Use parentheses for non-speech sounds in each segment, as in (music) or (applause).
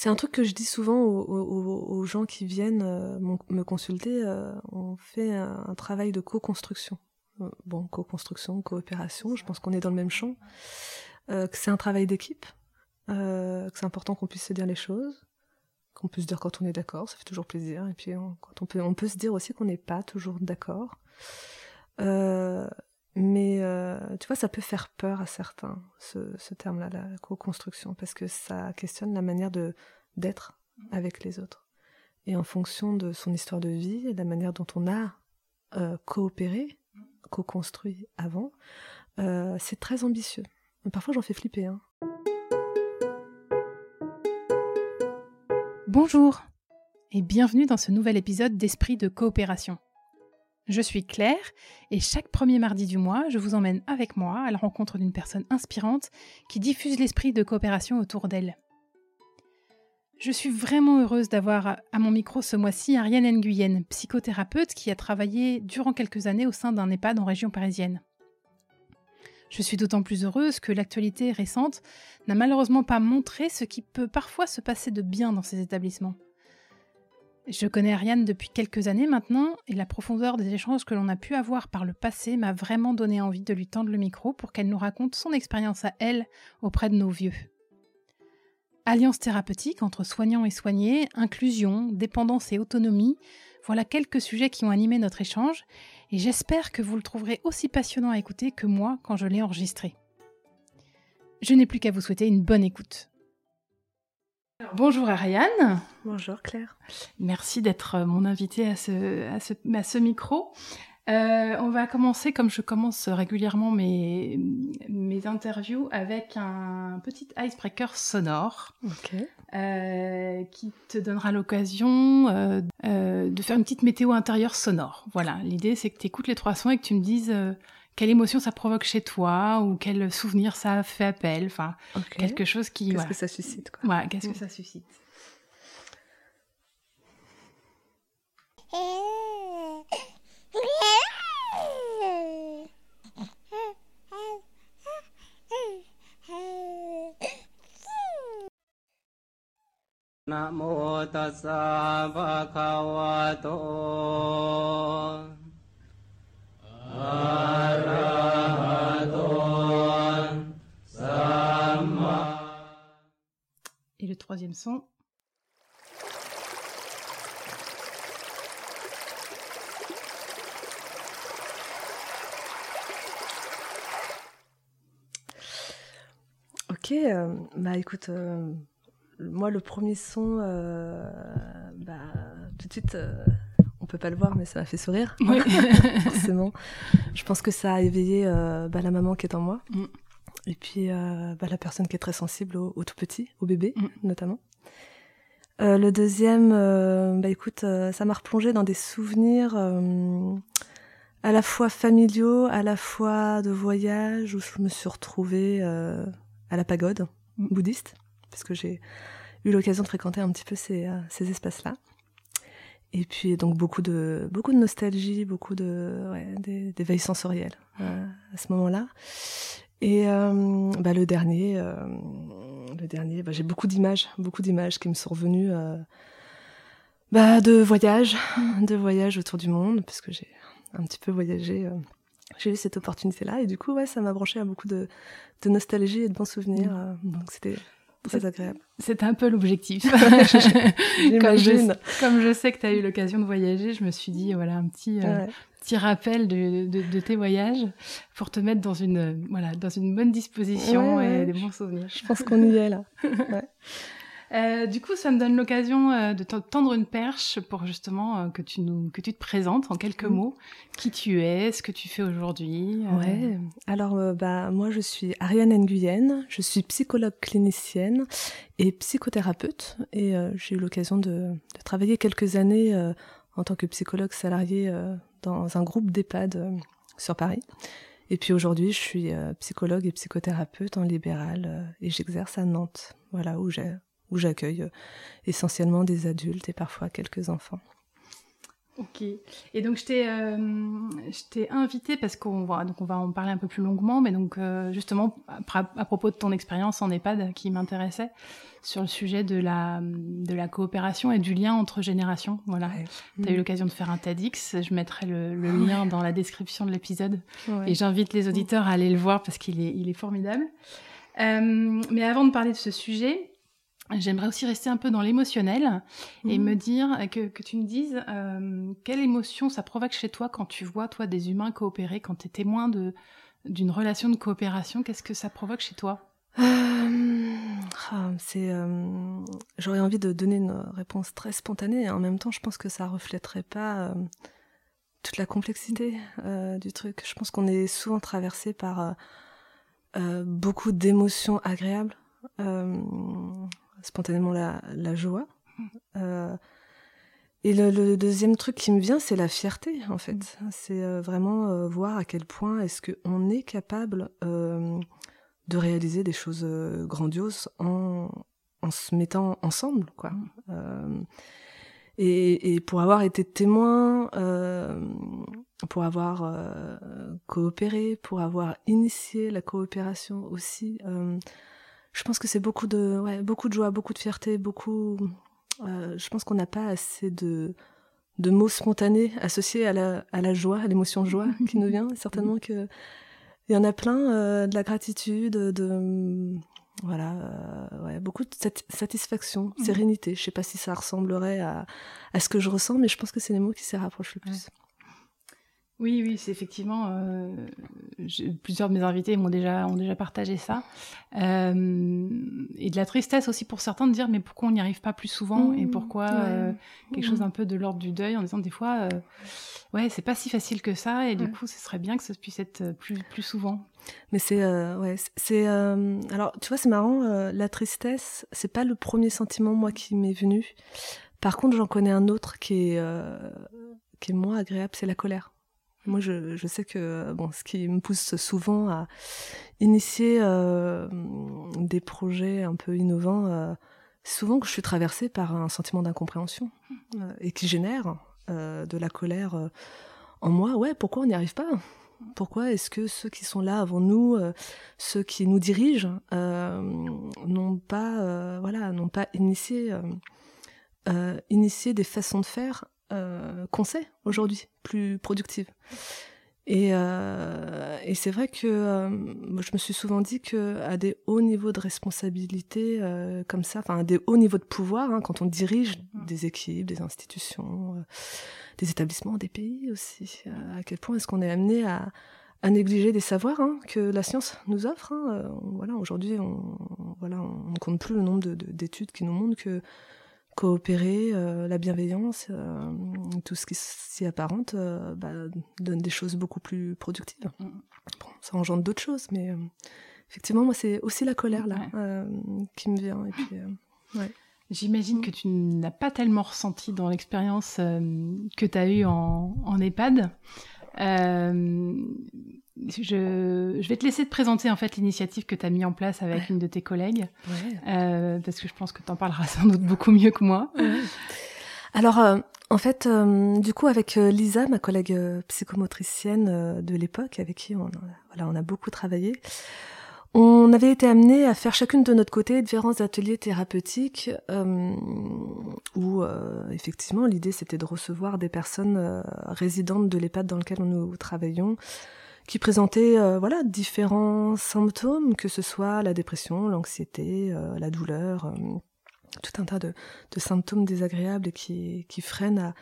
C'est un truc que je dis souvent aux, gens qui viennent euh, me consulter. Euh, on fait un, travail de co-construction. Euh, bon, co-construction, coopération, je pense qu'on est dans le même champ. que c'est un travail d'équipe, que c'est important qu'on puisse se dire les choses, qu'on puisse dire quand on est d'accord, ça fait toujours plaisir. Et puis quand on peut, on peut se dire aussi qu'on n'est pas toujours d'accord. Mais tu vois, ça peut faire peur à certains, ce, ce terme-là, la co-construction, parce que ça questionne la manière de d'être avec les autres. Et en fonction de son histoire de vie et de la manière dont on a euh, coopéré, co-construit avant, euh, c'est très ambitieux. parfois j'en fais flipper. Hein. Bonjour et bienvenue dans ce nouvel épisode d'Esprit de coopération. Je suis Claire et chaque premier mardi du mois, je vous emmène avec moi à la rencontre d'une personne inspirante qui diffuse l'esprit de coopération autour d'elle. Je suis vraiment heureuse d'avoir à mon micro ce mois-ci Ariane Nguyen, psychothérapeute qui a travaillé durant quelques années au sein d'un EHPAD en région parisienne. Je suis d'autant plus heureuse que l'actualité récente n'a malheureusement pas montré ce qui peut parfois se passer de bien dans ces établissements. Je connais Ariane depuis quelques années maintenant et la profondeur des échanges que l'on a pu avoir par le passé m'a vraiment donné envie de lui tendre le micro pour qu'elle nous raconte son expérience à elle auprès de nos vieux. Alliance thérapeutique entre soignants et soignés, inclusion, dépendance et autonomie, voilà quelques sujets qui ont animé notre échange et j'espère que vous le trouverez aussi passionnant à écouter que moi quand je l'ai enregistré. Je n'ai plus qu'à vous souhaiter une bonne écoute. Bonjour Ariane. Bonjour Claire. Merci d'être mon invitée à ce, à ce micro. Euh, on va commencer comme je commence régulièrement mes, mes interviews avec un petit icebreaker sonore euh, qui te donnera l'occasion euh, de faire une petite météo intérieure sonore. Voilà, l'idée c'est que tu écoutes les trois sons et que tu me dises quelle émotion ça provoque chez toi ou quel souvenir ça fait appel. Enfin, quelque chose qui. Qu'est-ce que ça suscite quoi. qu'est-ce que ça suscite Et le troisième son. Ok, euh, bah écoute, euh, moi le premier son, euh, bah tout de suite, on peut pas le voir, mais ça m'a fait sourire, oui. (laughs) forcément. Je pense que ça a éveillé bah, la maman qui est en moi, mm. Et puis bah, la personne qui est très sensible au, tout petit, au bébé mm. notamment. le deuxième, bah écoute, ça m'a replongé dans des souvenirs à la fois familiaux, à la fois de voyage, où je me suis retrouvée à la pagode mm. bouddhiste, parce que j'ai eu l'occasion de fréquenter un petit peu ces, euh, ces espaces-là. Et puis donc beaucoup de beaucoup de nostalgie, beaucoup de ouais, d'éveil sensoriel euh, à ce moment-là. Et euh, bah, le dernier, le dernier, bah, j'ai beaucoup d'images, beaucoup d'images qui me sont revenues bah, de voyages, de voyages autour du monde, parce que j'ai un petit peu voyagé j'ai eu cette opportunité-là et du coup, ouais, ça m'a branché à beaucoup de, de, nostalgie et de bons souvenirs. Mm. Euh, donc c'était très agréable. C'est un peu l'objectif. (laughs) comme, je, comme je sais que tu as eu l'occasion de voyager, je me suis dit, voilà, un petit, euh, petit rappel de, de, de, tes voyages pour te mettre dans une, voilà, dans une bonne disposition et des bons souvenirs. Je pense qu'on y est là. (laughs) Euh, du coup, ça me donne l'occasion euh, de tendre une perche pour justement euh, que tu nous que tu te présentes en quelques mots qui tu es, ce que tu fais aujourd'hui. Ouais. Alors bah moi je suis Ariane Nguyen, je suis psychologue clinicienne et psychothérapeute et j'ai eu l'occasion de, de, travailler quelques années en tant que psychologue salarié dans un groupe d'EHPAD sur Paris. Et puis aujourd'hui, je suis psychologue et psychothérapeute en libéral et j'exerce à Nantes, voilà où j'ai où j'accueille euh, essentiellement des adultes et parfois quelques enfants. Ok. Et donc je t'ai, euh, je t'ai invité parce qu'on va, donc on va en parler un peu plus longuement, mais donc euh, justement à, à, propos de ton expérience en EHPAD qui m'intéressait sur le sujet de la de la coopération et du lien entre générations. Voilà. Tu as eu l'occasion de faire un TEDx. Je mettrai le, le lien dans la description de l'épisode et j'invite les auditeurs à aller le voir parce qu'il est il est formidable. Euh, mais avant de parler de ce sujet, J'aimerais aussi rester un peu dans l'émotionnel et mhm. me dire que, que, tu me dises euh, quelle émotion ça provoque chez toi quand tu vois toi des humains coopérer, quand tu es témoin de d'une relation de coopération, qu'est-ce que ça provoque chez toi? Euh, ah, C'est, euh, j'aurais envie de donner une réponse très spontanée et en même temps, je pense que ça reflèterait pas toute la complexité du truc. Je pense qu'on est souvent traversé par beaucoup d'émotions agréables spontanément la, joie. Euh, et le, deuxième truc qui me vient, c'est la fierté, en fait. C'est euh, vraiment euh, voir à quel point est-ce qu'on est capable de réaliser des choses grandioses en, en, se mettant ensemble, quoi. Et, et, pour avoir été témoin, pour avoir coopéré, pour avoir initié la coopération aussi, je pense que c'est beaucoup de, ouais, beaucoup de joie, beaucoup de fierté, beaucoup. Euh, je pense qu'on n'a pas assez de, de mots spontanés associés à la, à la joie, à l'émotion joie (laughs) qui nous vient. Certainement que il y en a plein, euh, de la gratitude, de voilà, euh, ouais, beaucoup de satisfaction, sérénité. Je sais pas si ça ressemblerait à, à ce que je ressens, mais je pense que c'est les mots qui s'y rapprochent le plus. Oui, oui, c'est effectivement. Euh, plusieurs de mes invités m'ont déjà ont déjà partagé ça, euh, et de la tristesse aussi pour certains de dire mais pourquoi on n'y arrive pas plus souvent et mmh, pourquoi euh, quelque chose un peu de l'ordre du deuil en disant des fois euh, ouais c'est pas si facile que ça et du coup ce serait bien que ça puisse être plus plus souvent. Mais c'est ouais c'est alors tu vois c'est marrant la tristesse c'est pas le premier sentiment moi qui m'est venu. Par contre j'en connais un autre qui est qui est moins agréable c'est la colère. Moi, je, je, sais que bon, ce qui me pousse souvent à initier euh, des projets un peu innovants, euh, souvent que je suis traversée par un sentiment d'incompréhension euh, et qui génère euh, de la colère euh, en moi. Ouais, pourquoi on n'y arrive pas? Pourquoi est-ce que ceux qui sont là avant nous, euh, ceux qui nous dirigent, n'ont pas, voilà, n'ont pas initié, initié des façons de faire euh, qu'on sait aujourd'hui, plus productive. Et, euh, et c'est vrai que euh, je me suis souvent dit que à des hauts niveaux de responsabilité euh, comme ça, enfin à des hauts niveaux de pouvoir, hein, quand on dirige des équipes, des institutions, des établissements, des pays aussi, à quel point est-ce qu'on est amené à, à négliger des savoirs hein, que la science nous offre. Hein. voilà, aujourd'hui, on, voilà, on ne compte plus le nombre d'études de, qui nous montrent que coopérer, euh, la bienveillance, euh, tout ce qui s'y apparente, euh, bah, donne des choses beaucoup plus productives. Mm. Bon, ça engendre d'autres choses, mais effectivement, moi, c'est aussi la colère là qui me vient. Et puis, ouais. J'imagine que tu n'as pas tellement ressenti dans l'expérience que tu as eue en, en EHPAD. Je, je, vais te laisser te présenter en fait l'initiative que tu as mis en place avec une de tes collègues, ouais. euh, parce que je pense que tu en parleras sans doute beaucoup mieux que moi. Ouais. Alors, euh, en fait, euh, du coup, avec Lisa, ma collègue psychomotricienne de l'époque, avec qui on, voilà, on a beaucoup travaillé, on avait été amené à faire chacune de notre côté différents ateliers thérapeutiques euh, où euh, effectivement l'idée c'était de recevoir des personnes euh, résidentes de l'EHPAD dans lequel nous travaillons qui présentaient euh, voilà différents symptômes que ce soit la dépression, l'anxiété, euh, la douleur, euh, tout un tas de, de symptômes désagréables qui, qui freinent à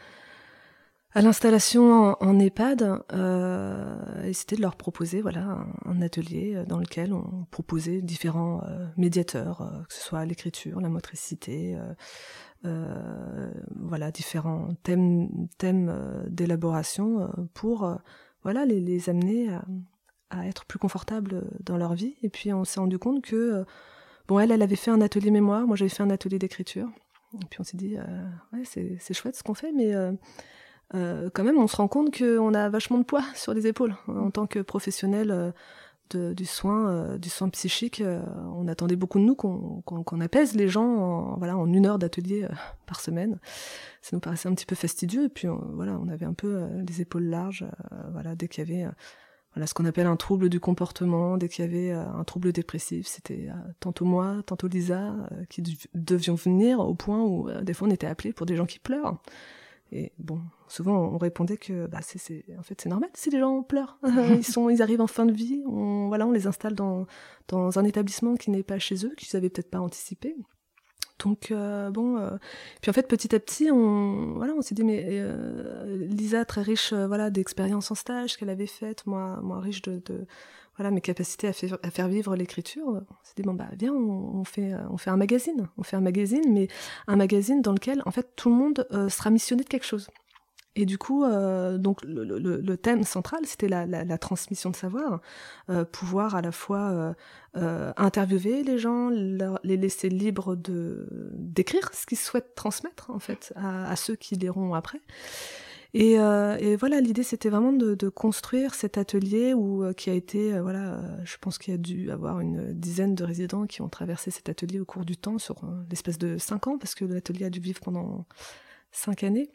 à l'installation en, en, EHPAD, euh, et c'était de leur proposer voilà un, un, atelier dans lequel on proposait différents euh, médiateurs, euh, que ce soit l'écriture, la motricité, euh, euh, voilà différents thèmes thèmes d'élaboration pour voilà les, amener à, être plus confortables dans leur vie. Et puis on s'est rendu compte que bon elle elle avait fait un atelier mémoire, moi j'avais fait un atelier d'écriture. Et puis on s'est dit ouais c'est chouette ce qu'on fait, mais euh, quand même, on se rend compte qu'on a vachement de poids (laughs) sur les épaules en tant que professionnel euh, du soin, du soin psychique. on attendait beaucoup de nous qu'on apaise les gens en, voilà, en une heure d'atelier (laughs) par semaine. Ça nous paraissait un petit peu fastidieux. Et puis voilà, on avait un peu les épaules larges. voilà, dès qu'il y avait voilà, ce qu'on appelle un trouble du comportement, dès qu'il y avait un trouble dépressif, c'était tantôt moi, tantôt Lisa qui devions venir au point où des fois on était appelés pour des gens qui pleurent. Et bon, souvent on répondait que bah c'est en fait c'est normal si les gens pleurent. (laughs) (laughs) ils sont ils arrivent en fin de vie, on voilà, on les installe dans dans un établissement qui n'est pas chez eux, qu'ils n'avaient peut-être pas anticipé. Donc euh, bon, euh, puis en fait petit à petit, on voilà, on s'est dit mais euh, Lisa très riche voilà d'expériences en stage qu'elle avait faites, moi moi riche de, voilà mes capacités à faire, à faire vivre l'écriture. On s'est dit bon bah viens on, fait on fait un magazine, on fait un magazine, mais un magazine dans lequel en fait tout le monde euh, sera missionné de quelque chose. Et du coup, euh, donc le, le, le, thème central, c'était la, la, la, transmission de savoir, euh, pouvoir à la fois euh, euh interviewer les gens, leur, les laisser libres de d'écrire ce qu'ils souhaitent transmettre en fait à, à ceux qui liront après. Et, euh, et voilà, l'idée c'était vraiment de, de, construire cet atelier où euh, qui a été, voilà, je pense qu'il y a dû avoir une dizaine de résidents qui ont traversé cet atelier au cours du temps sur l'espèce de cinq ans parce que l'atelier a dû vivre pendant cinq années.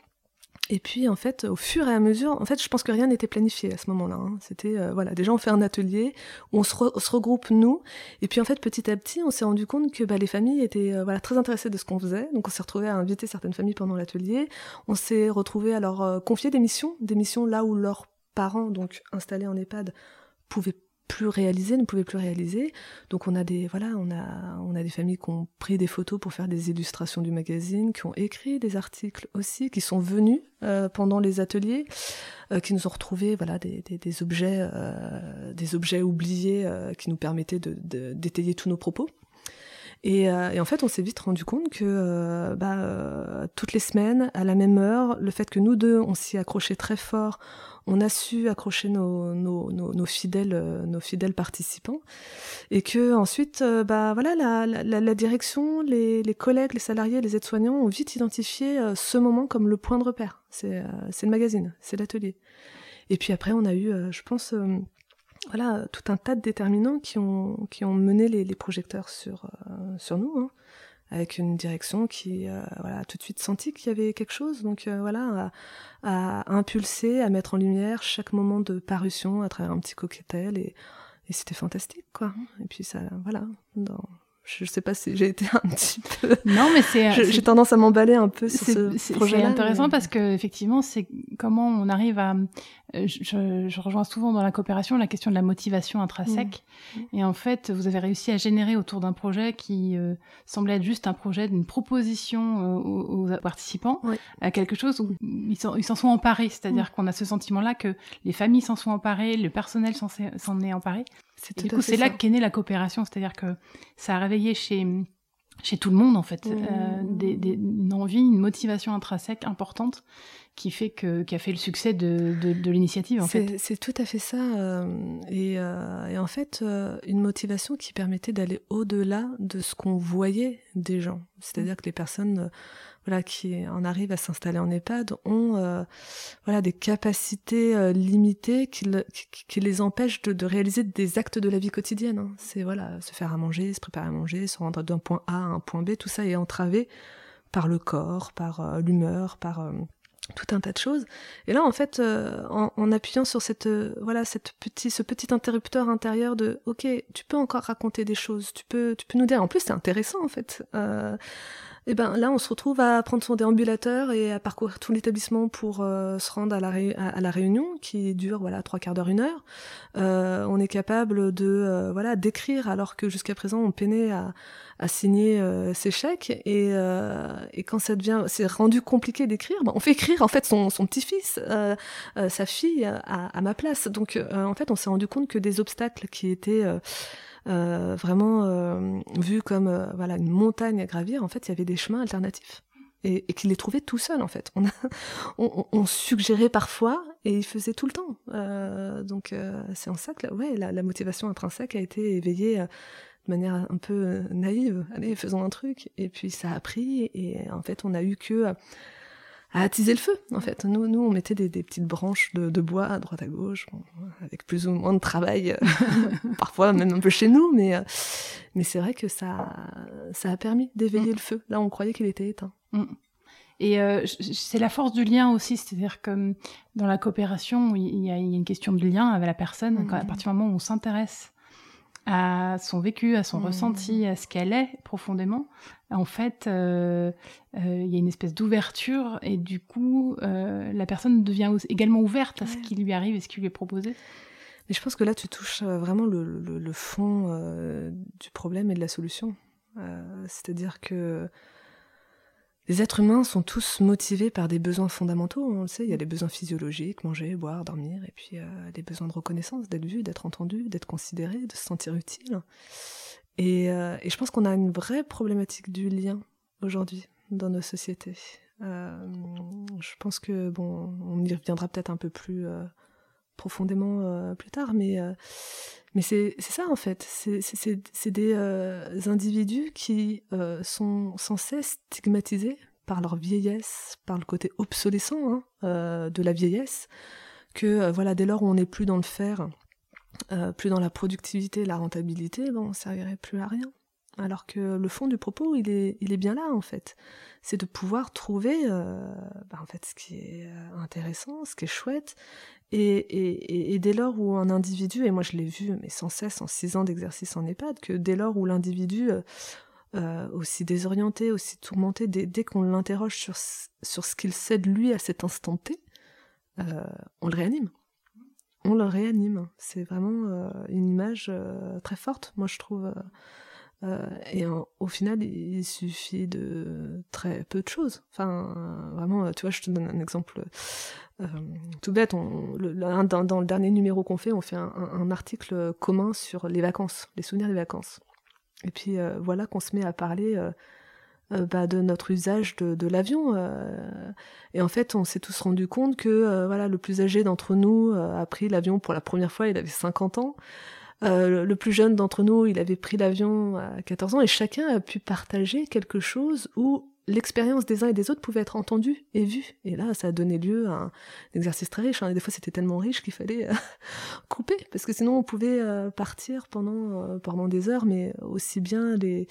Et puis en fait, au fur et à mesure, en fait, je pense que rien n'était planifié à ce moment-là. Hein. C'était euh, voilà, déjà on fait un atelier où on se, regroupe nous, et puis en fait petit à petit, on s'est rendu compte que bah, les familles étaient euh, voilà très intéressées de ce qu'on faisait. Donc on s'est retrouvé à inviter certaines familles pendant l'atelier. On s'est retrouvé à leur confier des missions, des missions là où leurs parents, donc installés en EHPAD, pouvaient plus réaliser, ne pouvaient plus réaliser. Donc on a des voilà, on a on a des familles qui ont pris des photos pour faire des illustrations du magazine, qui ont écrit des articles aussi, qui sont venus euh, pendant les ateliers, euh, qui nous ont retrouvé voilà des, des, objets euh, des objets oubliés qui nous permettaient de d'étayer tous nos propos. Et, et, en fait, on s'est vite rendu compte que bah, toutes les semaines, à la même heure, le fait que nous deux, on s'y accrochait très fort, on a su accrocher nos, fidèles, euh, nos fidèles participants, et que ensuite, euh, bah voilà, la, la, direction, les, collègues, les salariés, les aides-soignants ont vite identifié euh, ce moment comme le point de repère. C'est le magazine, c'est l'atelier. Et puis après, on a eu, je pense, voilà, tout un tas de déterminants qui ont mené les, projecteurs sur sur nous. Hein avec une direction qui euh, voilà, tout de suite senti qu'il y avait quelque chose. Donc euh, voilà, à, à, impulser, à mettre en lumière chaque moment de parution à travers un petit coquetel et, c'était fantastique quoi. Et puis ça, voilà, je sais pas si j'ai été un petit peu. Non, mais c'est. (laughs) J'ai tendance à m'emballer un peu sur ce projet. C'est intéressant parce que effectivement, c'est comment on arrive à. Euh, je, je, rejoins souvent dans la coopération la question de la motivation intrinsèque. Mmh. Et en fait, vous avez réussi à générer autour d'un projet qui euh, semblait être juste un projet d'une proposition euh, aux, aux, participants à quelque chose où ils s'en sont emparés. C'est-à-dire mmh. qu'on a ce sentiment-là que les familles s'en sont emparées, le personnel s'en est emparé. Du coup, c'est là qu'est née la coopération, c'est-à-dire que ça a réveillé chez chez tout le monde en fait mmh. euh, des, des, une envie, une motivation intrinsèque importante qui fait que qui a fait le succès de, de, de l'initiative en fait. C'est tout à fait ça euh, et, euh, et, en fait euh, une motivation qui permettait d'aller au-delà de ce qu'on voyait des gens, c'est-à-dire que les personnes voilà, qui en arrivent à s'installer en EHPAD ont euh, voilà, des capacités limitées qui, qui, qui, les empêchent de, de, réaliser des actes de la vie quotidienne. Hein. C'est voilà, se faire à manger, se préparer à manger, se rendre d'un point A à un point B, tout ça est entravé par le corps, par l'humeur, par tout un tas de choses. Et là, en fait, euh, en, appuyant sur cette, euh, voilà, cette petit, ce petit interrupteur intérieur de, ok, tu peux encore raconter des choses, tu peux, tu peux nous dire. En plus, c'est intéressant, en fait. Euh, et ben là, on se retrouve à prendre son déambulateur et à parcourir tout l'établissement pour euh, se rendre à la, à, la réunion qui dure voilà trois quarts d'heure, une heure. Euh, on est capable de euh, voilà d'écrire alors que jusqu'à présent on peinait à, à signer euh, ses chèques et, euh, et quand ça devient c'est rendu compliqué d'écrire, ben, on fait écrire en fait son, son petit-fils, sa fille à, à, ma place. Donc en fait, on s'est rendu compte que des obstacles qui étaient euh, vraiment euh, vu comme euh, voilà une montagne à gravir, en fait, il y avait des chemins alternatifs et, et qu'il les trouvait tout seul en fait. On, a, (laughs) on, on, suggérait parfois et il faisait tout le temps. Euh, donc c'est en ça que ouais, la, la, motivation intrinsèque a été éveillée de manière un peu naïve. Allez, faisons un truc. Et puis ça a pris et en fait on a eu que à attiser le feu, en fait. Nous, nous on mettait des, petites branches de, bois à droite à gauche, avec plus ou moins de travail, (laughs) parfois même un peu chez nous, mais, mais c'est vrai que ça, ça a permis d'éveiller mm. le feu. Là, on croyait qu'il était éteint. Mm. Et c'est la force du lien aussi, c'est-à-dire que dans la coopération, il y, a, une question de lien avec la personne. à mm. partir du moment où on s'intéresse à son vécu, à son mmh. ressenti, à ce qu'elle est profondément, en fait, euh, euh, il y a une espèce d'ouverture et du coup, euh, la personne devient également ouverte à ce qui lui arrive et ce qui lui est proposé. Mais je pense que là, tu touches vraiment le, le fond du problème et de la solution. C'est-à-dire que les êtres humains sont tous motivés par des besoins fondamentaux, on le sait, il y a des besoins physiologiques, manger, boire, dormir, et puis euh, des besoins de reconnaissance, d'être vu, d'être entendu, d'être considéré, de se sentir utile. Euh, et, je pense qu'on a une vraie problématique du lien aujourd'hui dans nos sociétés. Euh, je pense que, bon, on y reviendra peut-être un peu plus profondément plus tard, mais mais c'est ça en fait, c'est des euh, individus qui euh, sont sans cesse stigmatisés par leur vieillesse, par le côté obsolescent hein, euh, de la vieillesse, que voilà dès lors où on n'est plus dans le faire, plus dans la productivité, la rentabilité, bon, on servirait plus à rien. Alors que le fond du propos, il est, bien là en fait. C'est de pouvoir trouver bah, en fait ce qui est intéressant, ce qui est chouette, et, dès lors où un individu, et moi je l'ai vu, mais sans cesse en six ans d'exercice en EHPAD, que dès lors où l'individu, euh, euh, aussi désorienté, aussi tourmenté, dès, qu'on l'interroge sur, sur ce qu'il sait de lui à cet instant T, euh, on le réanime. On le réanime. C'est vraiment une image très forte, moi je trouve. Et au final, il suffit de très peu de choses. Enfin, vraiment, tu vois, je te donne un exemple euh, tout bête, dans, le dernier numéro qu'on fait, on fait un, article commun sur les vacances, les souvenirs des vacances. Et puis euh, voilà qu'on se met à parler euh, bah, de notre usage de, l'avion. et en fait, on s'est tous rendu compte que voilà, le plus âgé d'entre nous a pris l'avion pour la première fois, il avait 50 ans. Le plus jeune d'entre nous, il avait pris l'avion à 14 ans et chacun a pu partager quelque chose où l'expérience des uns et des autres pouvait être entendue et vue. Et là, ça a donné lieu à un exercice très riche. Hein. Et des fois, c'était tellement riche qu'il fallait euh, (laughs) couper, parce que sinon, on pouvait euh, partir pendant, euh, pendant des heures, mais aussi bien les,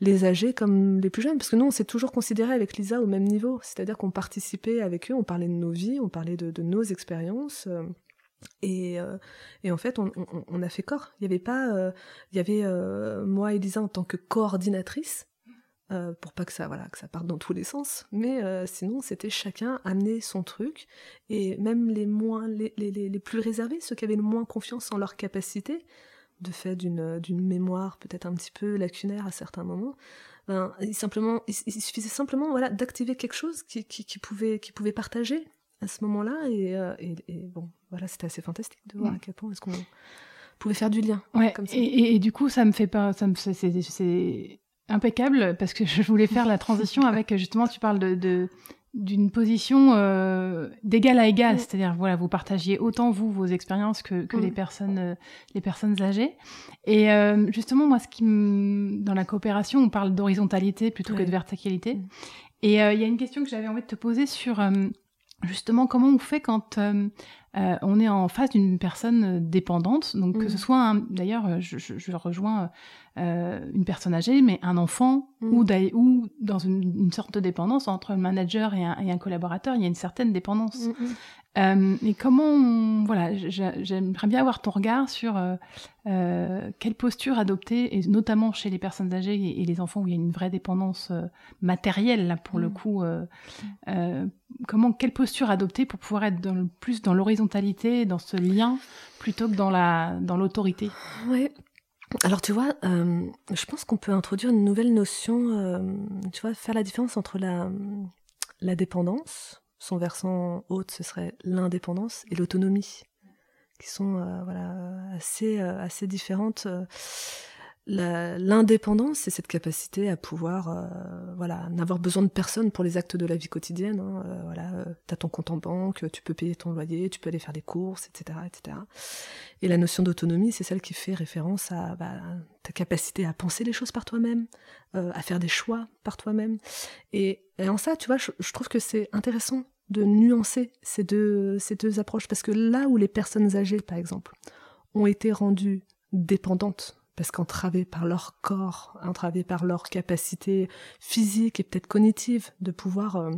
les âgés comme les plus jeunes. Parce que nous, on s'est toujours considéré avec Lisa au même niveau. C'est-à-dire qu'on participait avec eux, on parlait de nos vies, on parlait de, de nos expériences. Et, et, en fait, on, a fait corps. Il y avait pas, il y avait moi et Lisa en tant que coordinatrice, euh, pour pas que ça, voilà, que ça parte dans tous les sens. Mais euh, sinon, c'était chacun amener son truc, et même les moins, les, les, les, plus réservés, ceux qui avaient le moins confiance en leur capacité, de fait d'une mémoire peut-être un petit peu lacunaire à certains moments, ben, il, suffisait simplement voilà, d'activer quelque chose qui, qui, qui pouvait partager à ce moment-là, et, euh, et, et, bon, voilà, c'était assez fantastique de voir à quel point est-ce qu'on pouvait faire du lien. Ouais, comme ça. Et, et, du coup, ça me fait pas, ça me, c'est impeccable parce que (laughs) je voulais faire la transition avec justement tu parles de, d'une position euh, d'égal à égal, c'est-à-dire voilà vous partagiez autant vous vos expériences que, que les personnes euh, les personnes âgées et euh, justement moi ce qui dans la coopération on parle d'horizontalité plutôt que de verticalité mm. et il y a une question que j'avais envie de te poser sur justement comment on fait quand euh, on est en face d'une personne dépendante, donc que ce mm. soit d'ailleurs, je, je, rejoins euh, une personne âgée, mais un enfant mm. ou, ou dans une, sorte de dépendance entre un manager et un, et un, collaborateur, il y a une certaine dépendance. Mm, euh, et comment, voilà, j'aimerais bien avoir ton regard sur euh, euh, quelle posture adopter, et notamment chez les personnes âgées et, les enfants où il y a une vraie dépendance euh, matérielle, là, pour le mm. coup. Euh, comment, quelle posture adopter pour pouvoir être dans le, plus dans l'horizontalité, dans ce lien, plutôt que dans la dans l'autorité? Oui. Alors tu vois, je pense qu'on peut introduire une nouvelle notion, tu vois, faire la différence entre la, la dépendance, son versant haute, ce serait l'indépendance et l'autonomie, qui sont euh, voilà, assez, euh, assez différentes. l'indépendance, c'est cette capacité à pouvoir, euh, voilà, n'avoir besoin de personne pour les actes de la vie quotidienne. Hein, euh, voilà, euh, t'as ton compte en banque, tu peux payer ton loyer, tu peux aller faire des courses, etc., etc. Et la notion d'autonomie, c'est celle qui fait référence à bah, ta capacité à penser les choses par toi-même, à faire des choix par toi-même. Et, en ça, tu vois, je trouve que c'est intéressant de nuancer ces deux, approches parce que là où les personnes âgées, par exemple, ont été rendues dépendantes parce qu'entravés par leur corps, entravés par leur capacité physique et peut-être cognitive de pouvoir euh,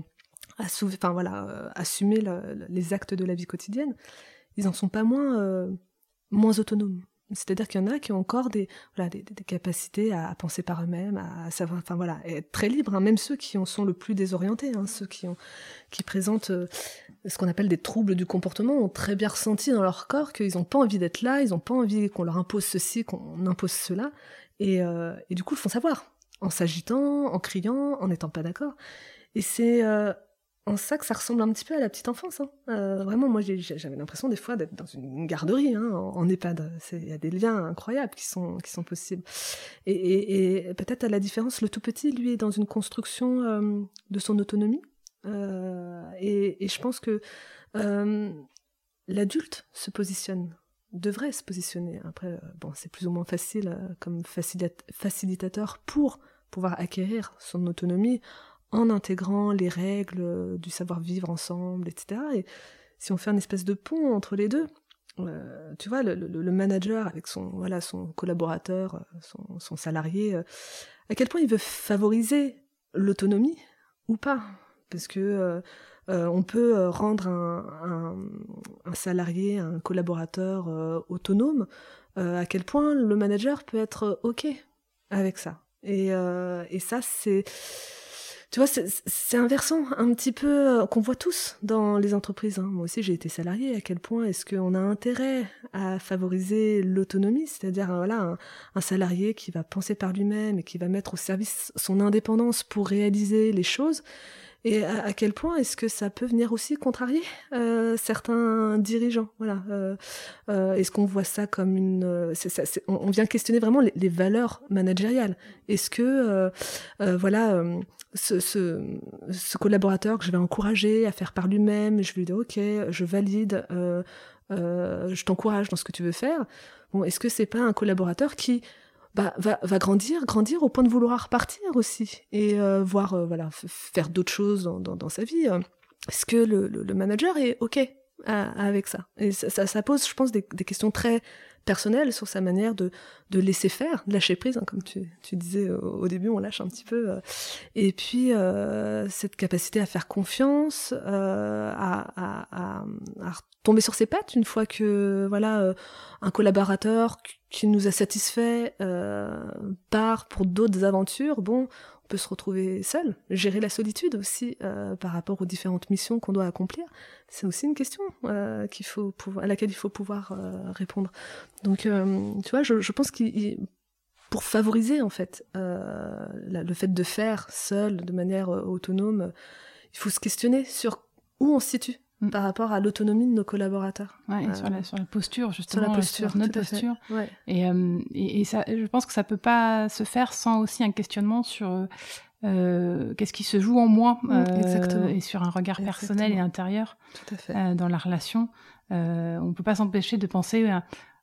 euh, assumer les actes de la vie quotidienne, ils en sont pas moins, euh, moins autonomes. C'est-à-dire qu'il y en a qui ont encore des, voilà, des, capacités à, penser par eux-mêmes, à, savoir, enfin voilà, être très libres, hein, même ceux qui en sont le plus désorientés, hein, ceux qui, qui présentent euh, ce qu'on appelle des troubles du comportement, ont très bien ressenti dans leur corps qu'ils n'ont pas envie d'être là, ils n'ont pas envie qu'on leur impose ceci, qu'on impose cela, et, euh, et, du coup, ils font savoir, en s'agitant, en criant, en n'étant pas d'accord. Et c'est euh, en ça que ça ressemble un petit peu à la petite enfance. Hein. Euh, vraiment, moi, j'avais l'impression des fois d'être dans une garderie, hein, en, EHPAD. Il y a des liens incroyables qui sont, possibles. Et, peut-être à la différence, le tout petit, lui, est dans une construction euh, de son autonomie. Euh, et, je pense que l'adulte se positionne, devrait se positionner. Après, bon, c'est plus ou moins facile comme facilitateur pour pouvoir acquérir son autonomie en intégrant les règles du savoir-vivre ensemble, etc. Et si on fait une espèce de pont entre les deux, euh, tu vois, le, manager avec son, voilà, son collaborateur, euh, son, salarié, euh, à quel point il veut favoriser l'autonomie ou pas? Parce que on peut rendre un, salarié, un collaborateur autonome, à quel point le manager peut être OK avec ça. Et ça, c'est tu vois, c'est un versant un petit peu euh, qu'on voit tous dans les entreprises. Hein. Moi aussi, j'ai été salarié. À quel point est-ce qu'on a intérêt à favoriser l'autonomie, c'est-à-dire voilà un, salarié qui va penser par lui-même et qui va mettre au service son indépendance pour réaliser les choses et à, quel point est-ce que ça peut venir aussi contrarier euh, certains dirigeants? Voilà. Euh, euh, est-ce qu'on voit ça comme une euh, on, vient questionner vraiment les, valeurs managériales. Est-ce que voilà ce, collaborateur que je vais encourager à faire par lui-même, je lui dis ok, je valide, je t'encourage dans ce que tu veux faire. Bon, est-ce que c'est pas un collaborateur qui bah, va, va grandir, grandir au point de vouloir partir aussi et euh, voir, euh, voilà, faire d'autres choses dans, dans, dans, sa vie. Est-ce que le, le, manager est ok avec ça? Et ça, ça, pose, je pense, des, des questions très personnelles sur sa manière de, de laisser faire, de lâcher prise, hein, comme tu, tu disais au, début, on lâche un petit peu. Euh. et puis euh, cette capacité à faire confiance, euh, à, à, à, à, tomber sur ses pattes une fois que voilà un collaborateur qui nous a satisfait euh, part pour d'autres aventures, bon, peut se retrouver seul. Gérer la solitude aussi euh, par rapport aux différentes missions qu'on doit accomplir, c'est aussi une question euh, à laquelle il faut pouvoir euh, répondre. Donc, tu vois, je, pense qu'il pour favoriser en fait le fait de faire seul, de manière autonome, il faut se questionner sur où on se situe Mm. par rapport à l'autonomie de nos collaborateurs. Ouais, sur, la, sur, la, posture, justement. Sur la posture. Sur notre posture. Ouais. Et, euh, et, et, ça, je pense que ça peut pas se faire sans aussi un questionnement sur euh, qu'est-ce qui se joue en moi mm, euh, et sur un regard personnel et intérieur Tout à fait. Euh, dans la relation. Euh, on peut pas s'empêcher de penser.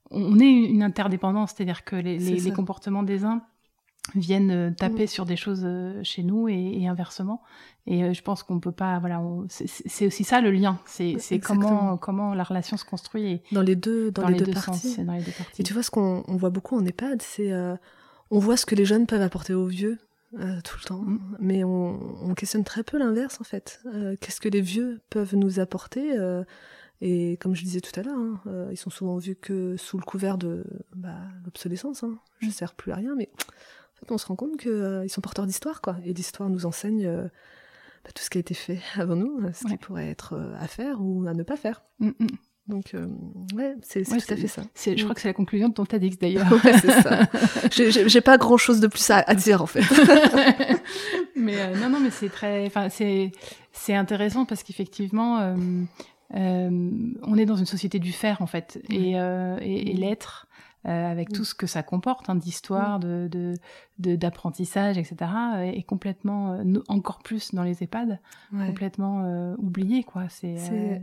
on est une interdépendance, c'est-à-dire que les, les, les comportements des uns viennent euh, taper mm. sur des choses euh, chez nous et, inversement. Et euh, je pense qu'on peut pas, voilà, c'est aussi ça le lien. C'est comment comment la relation se construit. dans les deux dans, les, deux, parties. dans les deux parties. Et tu vois ce qu'on voit beaucoup en EHPAD, c'est on voit ce que les jeunes peuvent apporter aux vieux. tout le temps, mm. mais on, on, questionne très peu l'inverse en fait. Qu'est-ce que les vieux peuvent nous apporter et comme je disais tout à l'heure, hein, ils sont souvent vus que sous le couvert de bah, l'obsolescence. Hein. Je ne sers plus à rien, mais on se rend compte qu'ils euh, sont porteurs d'histoire, quoi. Et l'histoire nous enseigne euh, bah, tout ce qui a été fait (laughs) avant nous, euh, ce qui pourrait être à faire ou à ne pas faire. Mm, mm. Donc, ouais, c'est tout à fait ça. Je crois mm. que c'est la conclusion de ton TEDx d'ailleurs. (laughs) ouais, c'est ça. (laughs) J'ai pas grand chose de plus à, dire en fait. mais non, non, mais c'est très, enfin, c'est intéressant parce qu'effectivement, on est dans une société du faire en fait, et, et, et l'être avec tout ce que ça comporte hein, d'histoire, de, d'apprentissage, etc., est complètement, encore plus dans les EHPAD, complètement oublié. Quoi. C'est,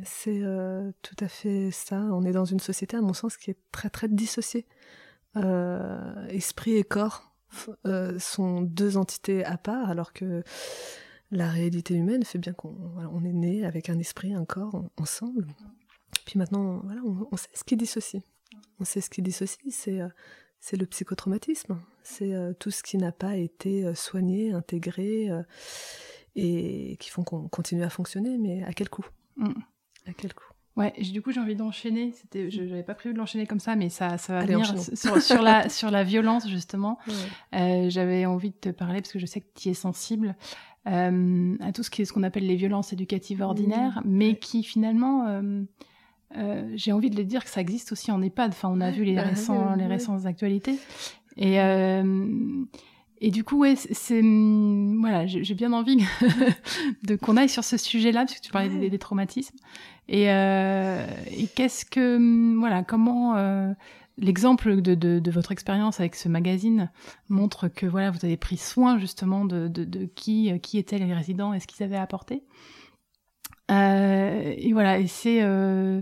c'est, tout à fait ça. On est dans une société, à mon sens, qui est très, très dissociée. esprit et corps sont deux entités à part, alors que la réalité humaine fait bien qu'on on est né avec un esprit, un corps ensemble. Puis maintenant, voilà, on, sait ce qui dissocie. On sait ce qui dissocie, c'est euh, c'est le psychotraumatisme, c'est euh, tout ce qui n'a pas été euh, soigné, intégré, et qui font qu'on continue à fonctionner, mais à quel coût? Mm. À quel coût? Ouais, du coup j'ai envie d'enchaîner. C'était, je n'avais pas prévu de l'enchaîner comme ça, mais ça, ça va venir sur, la (laughs) sur la violence justement. j'avais envie de te parler parce que je sais que tu es sensible euh, à tout ce qui est ce qu'on appelle les violences éducatives ordinaires, mmh. mais qui finalement, euh, euh, j'ai envie de le dire que ça existe aussi en EHPAD. Enfin, on a vu les bah récents, les récentes actualités. Et et du coup, ouais, c'est voilà, j'ai bien envie (laughs) de qu'on aille sur ce sujet-là parce que tu parlais des, des, traumatismes. Et, et qu'est-ce que voilà, comment L'exemple de, de, votre expérience avec ce magazine montre que voilà, vous avez pris soin justement de, de qui, qui étaient les résidents et ce qu'ils avaient apporté? Euh, et voilà, et c'est euh,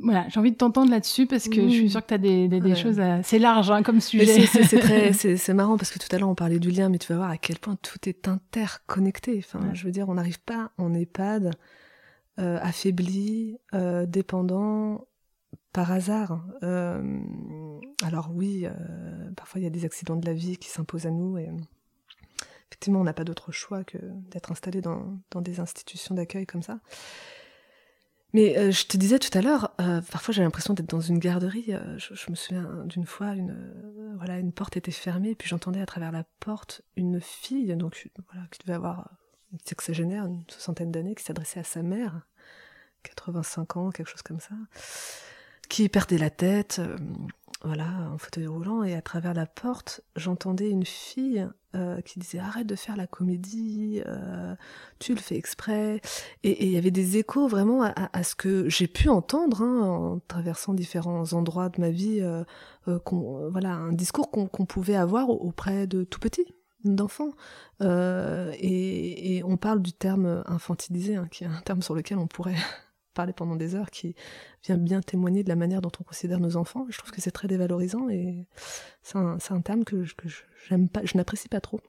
voilà, j'ai envie de t'entendre là-dessus parce que je suis sûre que tu as des, des, choses C'est large hein, comme sujet. (laughs) C'est marrant parce que tout à l'heure on parlait du lien, mais tu vas voir à quel point tout est interconnecté. Enfin, je veux dire, on n'arrive pas en EHPAD euh, affaibli, euh, dépendant, par hasard. Euh, alors oui, euh, parfois il y a des accidents de la vie qui s'imposent à nous et effectivement on n'a pas d'autre choix que d'être installé dans, des institutions d'accueil comme ça. Mais euh, je te disais tout à l'heure, parfois j'ai l'impression d'être dans une garderie. Je, me souviens d'une fois, une, voilà, une porte était fermée, puis j'entendais à travers la porte une fille, donc voilà, qui devait avoir une sexagénaire, une soixantaine d'années, qui s'adressait à sa mère, 85 ans, quelque chose comme ça qui perdait la tête, euh, voilà, en fauteuil roulant, et à travers la porte, j'entendais une fille euh, qui disait arrête de faire la comédie, euh, tu le fais exprès, et il y avait des échos vraiment à, ce que j'ai pu entendre hein, en traversant différents endroits de ma vie, voilà, un discours qu'on pouvait avoir auprès de tout petits d'enfants. Et, on parle du terme infantilisé, hein, qui est un terme sur lequel on pourrait parler pendant des heures, qui vient bien témoigner de la manière dont on considère nos enfants. Je trouve que c'est très dévalorisant et c'est un, terme que, je, pas, je n'apprécie pas trop.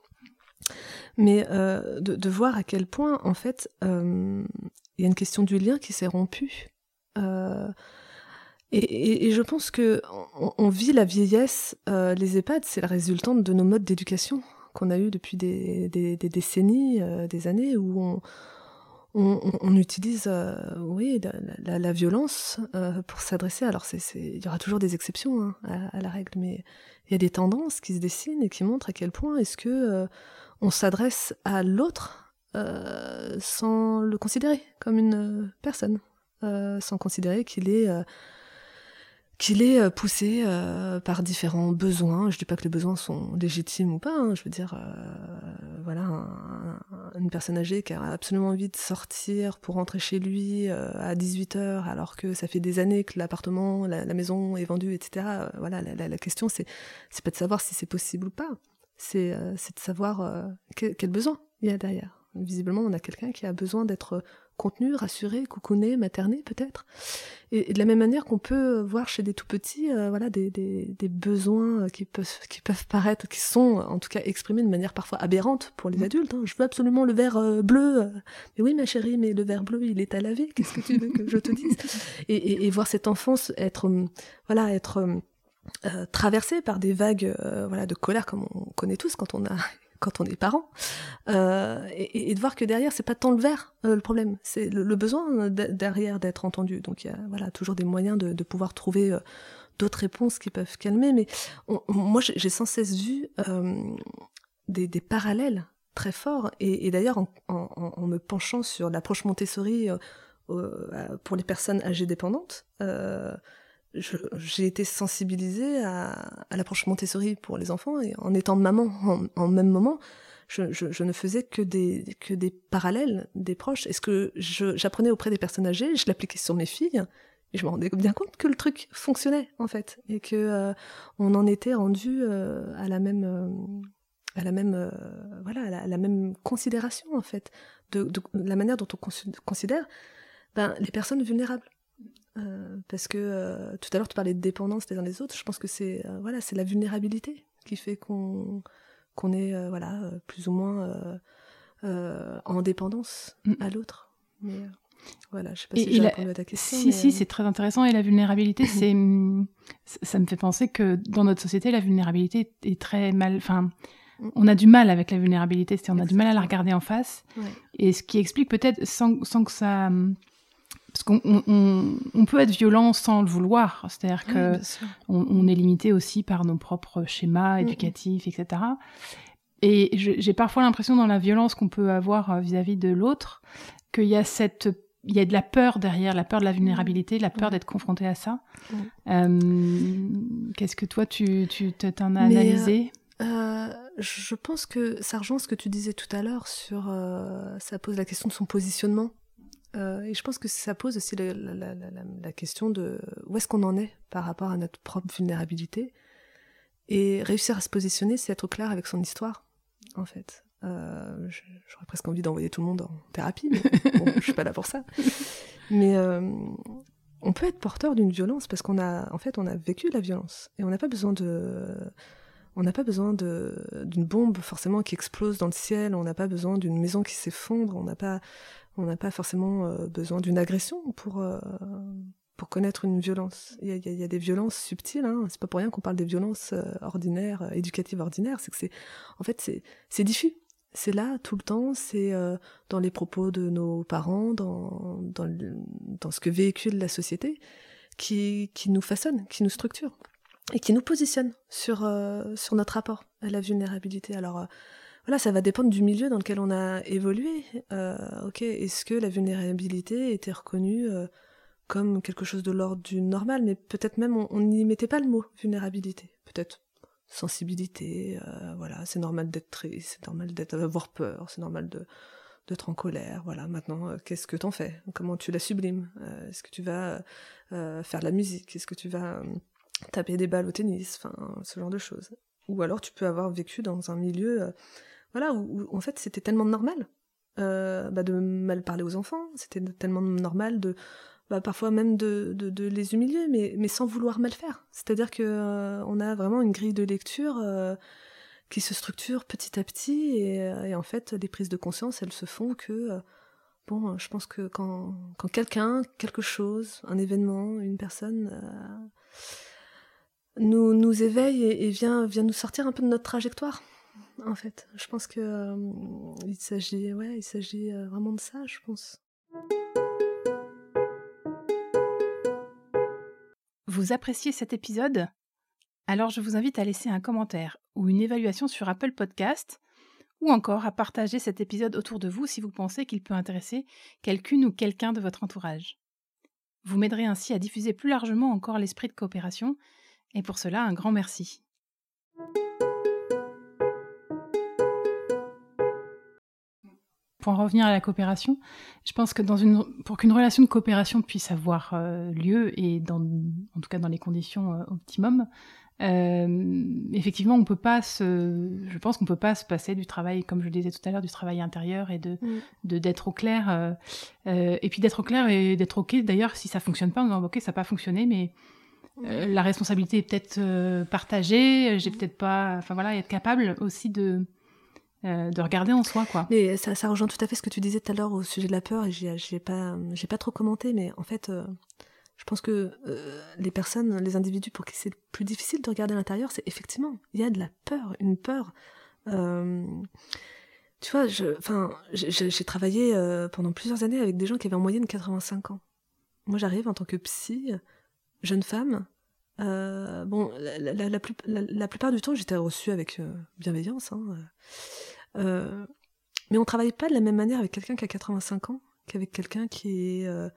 Mais euh, de, voir à quel point, en fait, euh, il y a une question du lien qui s'est rompu. Euh, et, je pense que on, vit la vieillesse. les EHPAD, c'est la résultante de nos modes d'éducation qu'on a eu depuis des décennies, des années, où on, on, utilise euh, oui la, violence euh, pour s'adresser. Alors il y aura toujours des exceptions hein, à, la règle, mais il y a des tendances qui se dessinent et qui montrent à quel point est-ce que euh, on s'adresse à l'autre sans le considérer comme une personne, sans considérer qu'il est qu'il est euh, poussé euh, par différents besoins. Je dis pas que les besoins sont légitimes ou pas. Hein. Je veux dire, euh, voilà, une personne âgée qui a absolument envie de sortir pour rentrer chez lui à 18 heures, alors que ça fait des années que l'appartement, la, maison est vendue, etc. voilà, la, question c'est c'est pas de savoir si c'est possible ou pas. C'est c'est de savoir quel, quel besoin il y a derrière. Visiblement, on a quelqu'un qui a besoin d'être contenu, rassuré, coucouné, materné peut-être. Et, de la même manière qu'on peut voir chez des tout petits, euh, voilà, des, des, des, besoins qui peuvent qui peuvent paraître, qui sont en tout cas exprimés de manière parfois aberrante pour les mm. adultes. Hein. Je veux absolument le verre euh, bleu. Mais oui, ma chérie, mais le verre bleu, il est à laver. Qu'est-ce que tu veux que je te dise? (laughs) Et, et, et, voir cette enfance être, voilà, être euh, traversée par des vagues, voilà, de colère comme on connaît tous quand on a quand on est parent, euh, et, de voir que derrière c'est pas tant le verre euh, le problème, c'est le, besoin derrière d'être entendu. Donc il y a voilà toujours des moyens de, pouvoir trouver euh, d'autres réponses qui peuvent calmer. Mais moi j'ai sans cesse vu des, parallèles très forts. Et, d'ailleurs en, me penchant sur l'approche Montessori pour les personnes âgées dépendantes j'ai été sensibilisée à, l'approche Montessori pour les enfants et en étant maman en, même moment, je, ne faisais que des, parallèles, des proches. Et ce que j'apprenais auprès des personnes âgées, je l'appliquais sur mes filles. je me rendais bien compte que le truc fonctionnait en fait et que euh, on en était rendu euh, à la même à la même voilà la, même considération en fait de, la manière dont on considère ben, les personnes vulnérables parce que tout à l'heure tu parlais de dépendance les uns des autres je pense que c'est voilà c'est la vulnérabilité qui fait qu'on qu'on est voilà plus ou moins en dépendance mm. à l'autre mais voilà, je sais pas si j'ai répondu à ta question. Si, si, euh, c'est très intéressant. Et la vulnérabilité, (laughs) c'est, ça me fait penser que dans notre société, la vulnérabilité est très mal. Enfin, mm. on a du mal avec la vulnérabilité, c'est-à-dire on a du mal à la regarder en face. Et ce qui explique peut-être, sans, sans, que ça. Parce qu'on on, peut être violent sans le vouloir, c'est-à-dire que on, est limité aussi par nos propres schémas éducatifs, etc. Et j'ai parfois l'impression dans la violence qu'on peut avoir vis à -vis de l'autre, qu'il y a cette il y a de la peur derrière, la peur de la vulnérabilité, la peur d'être confronté à ça. Euh, qu'est-ce que toi, tu t'en as analysé euh, euh, Je pense que ça rejoint ce que tu disais tout à l'heure sur. ça pose la question de son positionnement. Et je pense que ça pose aussi la, la question de où est-ce qu'on en est par rapport à notre propre vulnérabilité. Et réussir à se positionner, c'est être clair avec son histoire, en fait. Euh, j'aurais presque envie d'envoyer tout le monde en thérapie, mais (laughs) bon, je suis pas là pour ça. Mais euh, on peut être porteur d'une violence parce qu'on a, en fait, on a vécu la violence et on n'a pas besoin de, on n'a pas besoin d'une bombe forcément qui explose dans le ciel. On n'a pas besoin d'une maison qui s'effondre. On n'a pas, on n'a pas forcément euh, besoin d'une agression pour pour connaître une violence. Il y a, des violences subtiles. Hein. C'est pas pour rien qu'on parle des violences ordinaires, éducatives ordinaires. C'est que c'est, en fait, c'est diffus c'est là tout le temps, c'est euh, dans les propos de nos parents, dans, dans, ce que véhicule la société, qui, qui, nous façonne, qui nous structure et qui nous positionne sur, euh, sur notre rapport à la vulnérabilité. Alors euh, voilà, ça va dépendre du milieu dans lequel on a évolué. ok, est-ce que la vulnérabilité était reconnue comme quelque chose de l'ordre du normal, mais peut-être même on n'y mettait pas le mot vulnérabilité, peut-être sensibilité, euh, voilà, c'est normal d'être triste, c'est normal d'avoir peur, c'est normal de d'être en colère, voilà. Maintenant, euh, qu'est-ce que t'en fais? Comment tu la sublimes? Euh, Est-ce que tu vas faire de la musique? Est-ce que tu vas taper des balles au tennis? Enfin, ce genre de choses. Ou alors, tu peux avoir vécu dans un milieu, voilà, où, en fait, c'était tellement normal bah, de mal parler aux enfants, c'était tellement normal de bah, parfois même de, les humilier, mais, sans vouloir mal faire. C'est-à-dire que euh, on a vraiment une grille de lecture euh, qui se structure petit à petit, et, en fait, les prises de conscience, elles se font que, euh, bon, je pense que quand, quand quelqu'un, quelque chose, un événement, une personne nous, éveille et, vient nous sortir un peu de notre trajectoire, en fait. Je pense que il s'agit, ouais, il s'agit vraiment de ça, je pense. Vous appréciez cet épisode? Alors je vous invite à laisser un commentaire ou une évaluation sur Apple Podcast ou encore à partager cet épisode autour de vous si vous pensez qu'il peut intéresser quelqu'une ou quelqu'un de votre entourage. Vous m'aiderez ainsi à diffuser plus largement encore l'esprit de coopération et pour cela un grand merci. Pour en revenir à la coopération, je pense que dans une, pour qu'une relation de coopération puisse avoir euh, lieu, et dans, en tout cas dans les conditions euh, optimum, euh, effectivement, on peut pas se, je pense qu'on peut pas se passer du travail, comme je le disais tout à l'heure, du travail intérieur et de, mm. de d'être au clair, et puis d'être au clair et d'être ok. D'ailleurs, si ça fonctionne pas, on dit ok, ça n'a pas fonctionné, mais la responsabilité est peut-être partagée. J'ai peut-être pas, enfin voilà, être capable aussi de euh, de regarder en soi, quoi. Mais ça, ça, rejoint tout à fait ce que tu disais tout à l'heure au sujet de la peur, et j'ai pas, j'ai pas trop commenté, mais en fait, euh, je pense que euh, les personnes, les individus pour qui c'est plus difficile de regarder à l'intérieur, c'est effectivement, il y a de la peur, une peur. tu vois, j'ai travaillé pendant plusieurs années avec des gens qui avaient en moyenne 85 ans. Moi, j'arrive en tant que psy, jeune femme. Bon, la, la, plus, la, plupart du temps, j'étais reçue avec bienveillance. Hein, euh, mais on travaille pas de la même manière avec quelqu'un qui a 85 ans qu'avec quelqu'un qui est euh,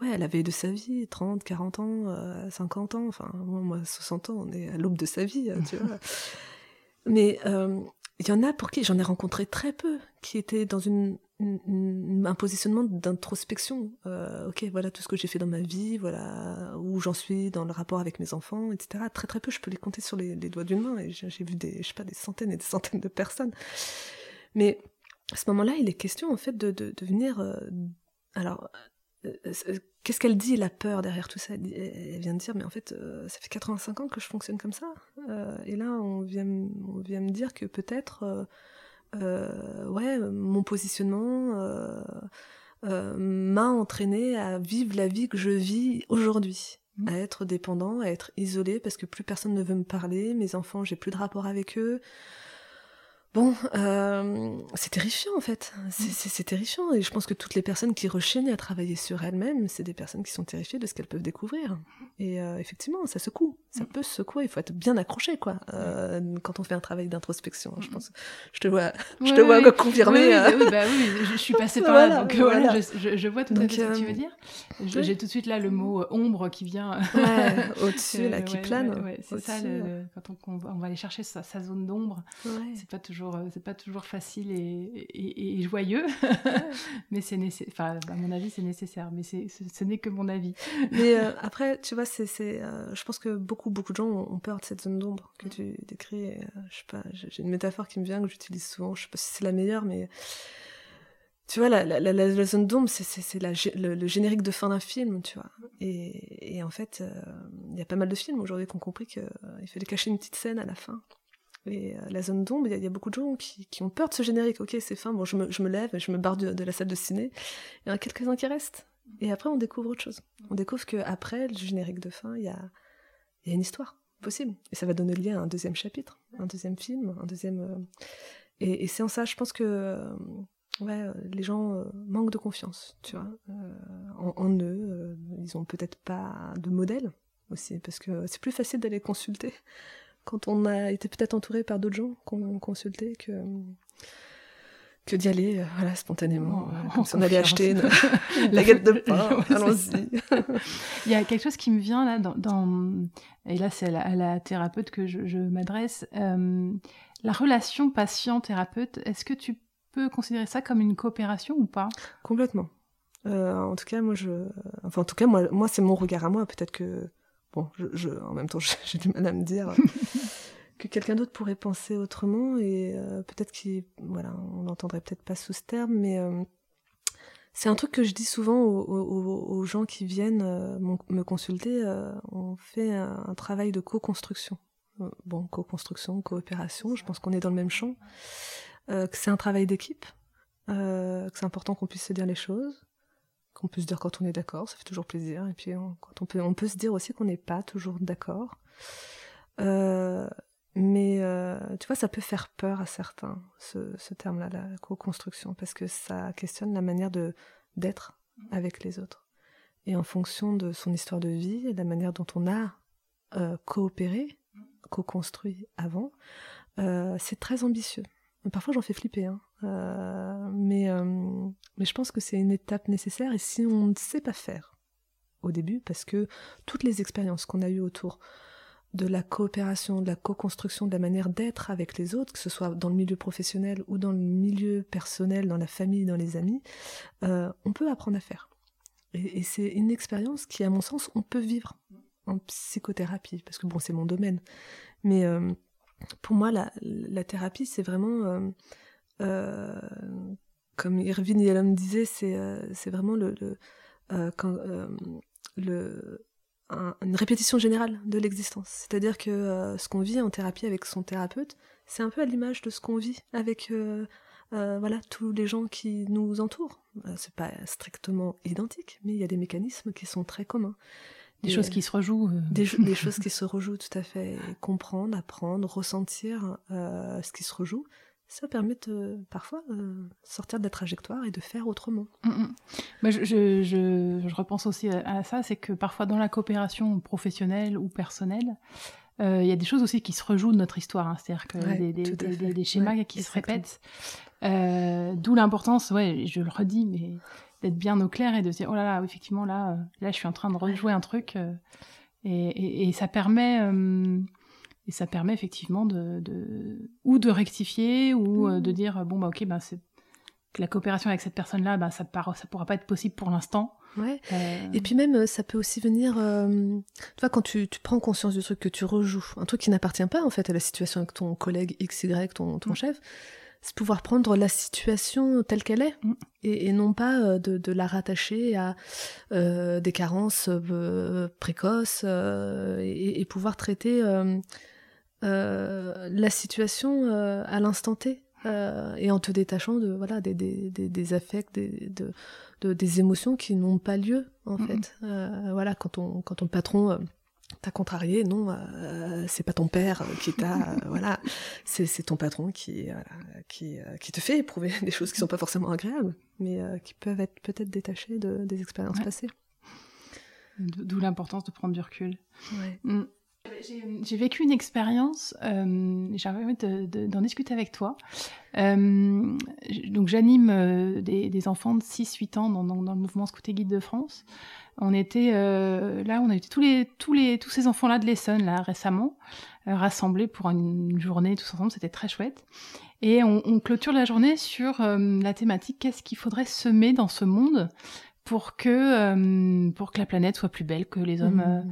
ouais, à la veille de sa vie, 30, 40 ans, 50 euh, ans, enfin, moi, 60 ans, on est à l'aube de sa vie, tu (laughs) vois. Mais il y en a pour qui, j'en ai rencontré très peu, qui étaient dans une, un positionnement d'introspection. Euh, ok, voilà tout ce que j'ai fait dans ma vie, voilà où j'en suis dans le rapport avec mes enfants, etc. Très très peu, je peux les compter sur les, doigts d'une main. Et j'ai vu des, je des centaines et des centaines de personnes. Mais à ce moment-là, il est question en fait de, de, venir. Euh, alors, euh, qu'est-ce qu'elle dit, la peur derrière tout ça? Elle, vient de dire, mais en fait, ça fait 85 ans que je fonctionne comme ça. et là, on vient, on vient me dire que peut-être ouais, mon positionnement euh, euh, m'a entraîné à vivre la vie que je vis aujourd'hui mmh. à être dépendant, à être isolé parce que plus personne ne veut me parler, mes enfants, j'ai plus de rapport avec eux, Bon, euh, c'est terrifiant en fait. C'est terrifiant. Et je pense que toutes les personnes qui rechignent à travailler sur elles-mêmes, c'est des personnes qui sont terrifiées de ce qu'elles peuvent découvrir. Et euh, effectivement, ça secoue. Ça mm. peut se secouer. Il faut être bien accroché, quoi, euh, quand on fait un travail d'introspection. Je mm. pense. Je te vois, je te vois confirmer. Oui, bah oui, je, suis passée par là, donc voilà, je, vois tout à fait ce que tu veux dire. J'ai tout de suite là le mot ombre qui vient. (laughs) au-dessus, là, qui plane. c'est ça. quand on, va aller chercher sa, sa zone d'ombre, c'est pas toujours euh, c'est pas toujours facile et, joyeux, (laughs) mais c'est nécessaire. à mon avis, c'est nécessaire, mais ce n'est que mon avis. mais euh, après, tu vois, c'est, euh, je pense que beaucoup, beaucoup de gens ont peur de cette zone d'ombre que tu décris. je sais pas, j'ai une métaphore qui me vient que j'utilise souvent. Je sais pas si c'est la meilleure, mais tu vois, la, la, zone d'ombre, c'est le, le, générique de fin d'un film, tu vois. Et, en fait, il y a pas mal de films aujourd'hui qui ont compris qu'il fallait cacher une petite scène à la fin. Et euh, la zone d'ombre, il y, a beaucoup de gens qui, ont peur de ce générique. Ok, c'est fin, bon, je me, je me lève, je me barre de, la salle de ciné. Il y en a quelques-uns qui restent. Et après, on découvre autre chose. On découvre qu'après le générique de fin, il y a, y a une histoire possible. Et ça va donner lieu à un deuxième chapitre, un deuxième film, un deuxième. Euh, et, c'est en ça, je pense que euh, ouais, les gens manquent de confiance, tu vois, en, en, eux. ils ont peut-être pas de modèle aussi, parce que c'est plus facile d'aller consulter quand on a été peut-être entouré par d'autres gens qu'on consultait que que d'y aller euh, voilà spontanément euh, comme si on allait acheter une (laughs) (laughs) baguette de pain. allons-y. Il y a quelque chose qui me vient là dans, et là c'est à, la thérapeute que je, m'adresse euh, la relation patient thérapeute est-ce que tu peux considérer ça comme une coopération ou pas? Complètement. En tout cas moi je enfin en tout cas moi moi c'est mon regard à moi. Peut-être que bon, je, en même temps, (laughs) j'ai du mal à me dire (laughs) que quelqu'un d'autre pourrait penser autrement et euh, peut-être qu'il, voilà, on n'entendrait peut-être pas sous ce terme, mais euh, c'est un truc que je dis souvent aux, gens qui viennent euh, me consulter. on fait un, travail de co-construction. Bon, co-construction, coopération, je pense qu'on est dans le même champ. que c'est un travail d'équipe, que c'est important qu'on puisse se dire les choses, qu'on peut se dire quand on est d'accord, ça fait toujours plaisir. Et puis quand on peut, on peut se dire aussi qu'on n'est pas toujours d'accord. Euh, mais euh, tu vois, ça peut faire peur à certains, ce, ce terme-là, la co-construction, parce que ça questionne la manière de d'être avec les autres. Et en fonction de son histoire de vie et de la manière dont on a euh, coopéré, co-construit avant, c'est très ambitieux. Parfois, j'en fais flipper. Hein. Euh, mais, euh, mais je pense que c'est une étape nécessaire. Et si on ne sait pas faire au début, parce que toutes les expériences qu'on a eues autour de la coopération, de la co-construction, de la manière d'être avec les autres, que ce soit dans le milieu professionnel ou dans le milieu personnel, dans la famille, dans les amis, euh, on peut apprendre à faire. Et, c'est une expérience qui, à mon sens, on peut vivre en psychothérapie, parce que bon, c'est mon domaine. Mais pour moi, la, thérapie, c'est vraiment, euh, euh, comme Irvine Yalom disait, c'est euh, vraiment une répétition générale de l'existence. C'est-à-dire que ce qu'on vit en thérapie avec son thérapeute, c'est un peu à l'image de ce qu'on vit avec voilà tous les gens qui nous entourent. c'est pas strictement identique, mais il y a des mécanismes qui sont très communs. Des choses qui se rejouent. Euh. Des, (laughs) choses qui se rejouent, tout à fait. comprendre, apprendre, ressentir euh, ce qui se rejoue, ça permet de, parfois euh, sortir de la trajectoire et de faire autrement. Mm, mm. Moi, je, je, je, repense aussi à, ça, c'est que parfois dans la coopération professionnelle ou personnelle, il y a des choses aussi qui se rejouent de notre histoire, hein. c'est-à-dire que des, des, des, schémas qui se répètent. D'où l'importance, ouais, je le redis, mais d'être bien au clair et de se dire oh là là effectivement là euh, là je suis en train de rejouer un truc euh, et, et, ça permet euh, et ça permet effectivement de, de, ou de rectifier ou de mmh. dire bon bah ok ben c'est la coopération avec cette personne-là, bah, ça ne ça pourra pas être possible pour l'instant. Ouais. Euh. Et puis même, ça peut aussi venir, tu vois, quand tu, tu, prends conscience du truc que tu rejoues, un truc qui n'appartient pas en fait à la situation avec ton collègue XY, ton, ton mm. chef, c'est pouvoir prendre la situation telle qu'elle est mm. et, non pas euh, de, la rattacher à euh, des carences euh, précoces et, pouvoir traiter la situation à l'instant T et en te détachant de voilà des, des, des, affects des, de, des émotions qui n'ont pas lieu en mm, fait voilà quand on quand ton patron t'as contrarié, non, euh, c'est pas ton père qui t'a, euh, (laughs) voilà, c'est ton patron qui, qui, euh, qui te fait éprouver (laughs) des choses qui sont pas forcément agréables, mais qui peuvent être peut-être détachées de, des expériences passées. D'où l'importance de prendre du recul. Mm. J'ai vécu une expérience, euh, j'ai envie d'en discuter avec toi. donc j'anime des, enfants de 6-8 ans dans, dans, le mouvement Scout et Guide de France. On était euh, là, on a été tous les tous les tous ces enfants là de l'Essonne là récemment euh, rassemblés pour une, journée tous ensemble, c'était très chouette. Et on, clôture la journée sur euh, la thématique qu'est-ce qu'il faudrait semer dans ce monde pour que pour que la planète soit plus belle, que les hommes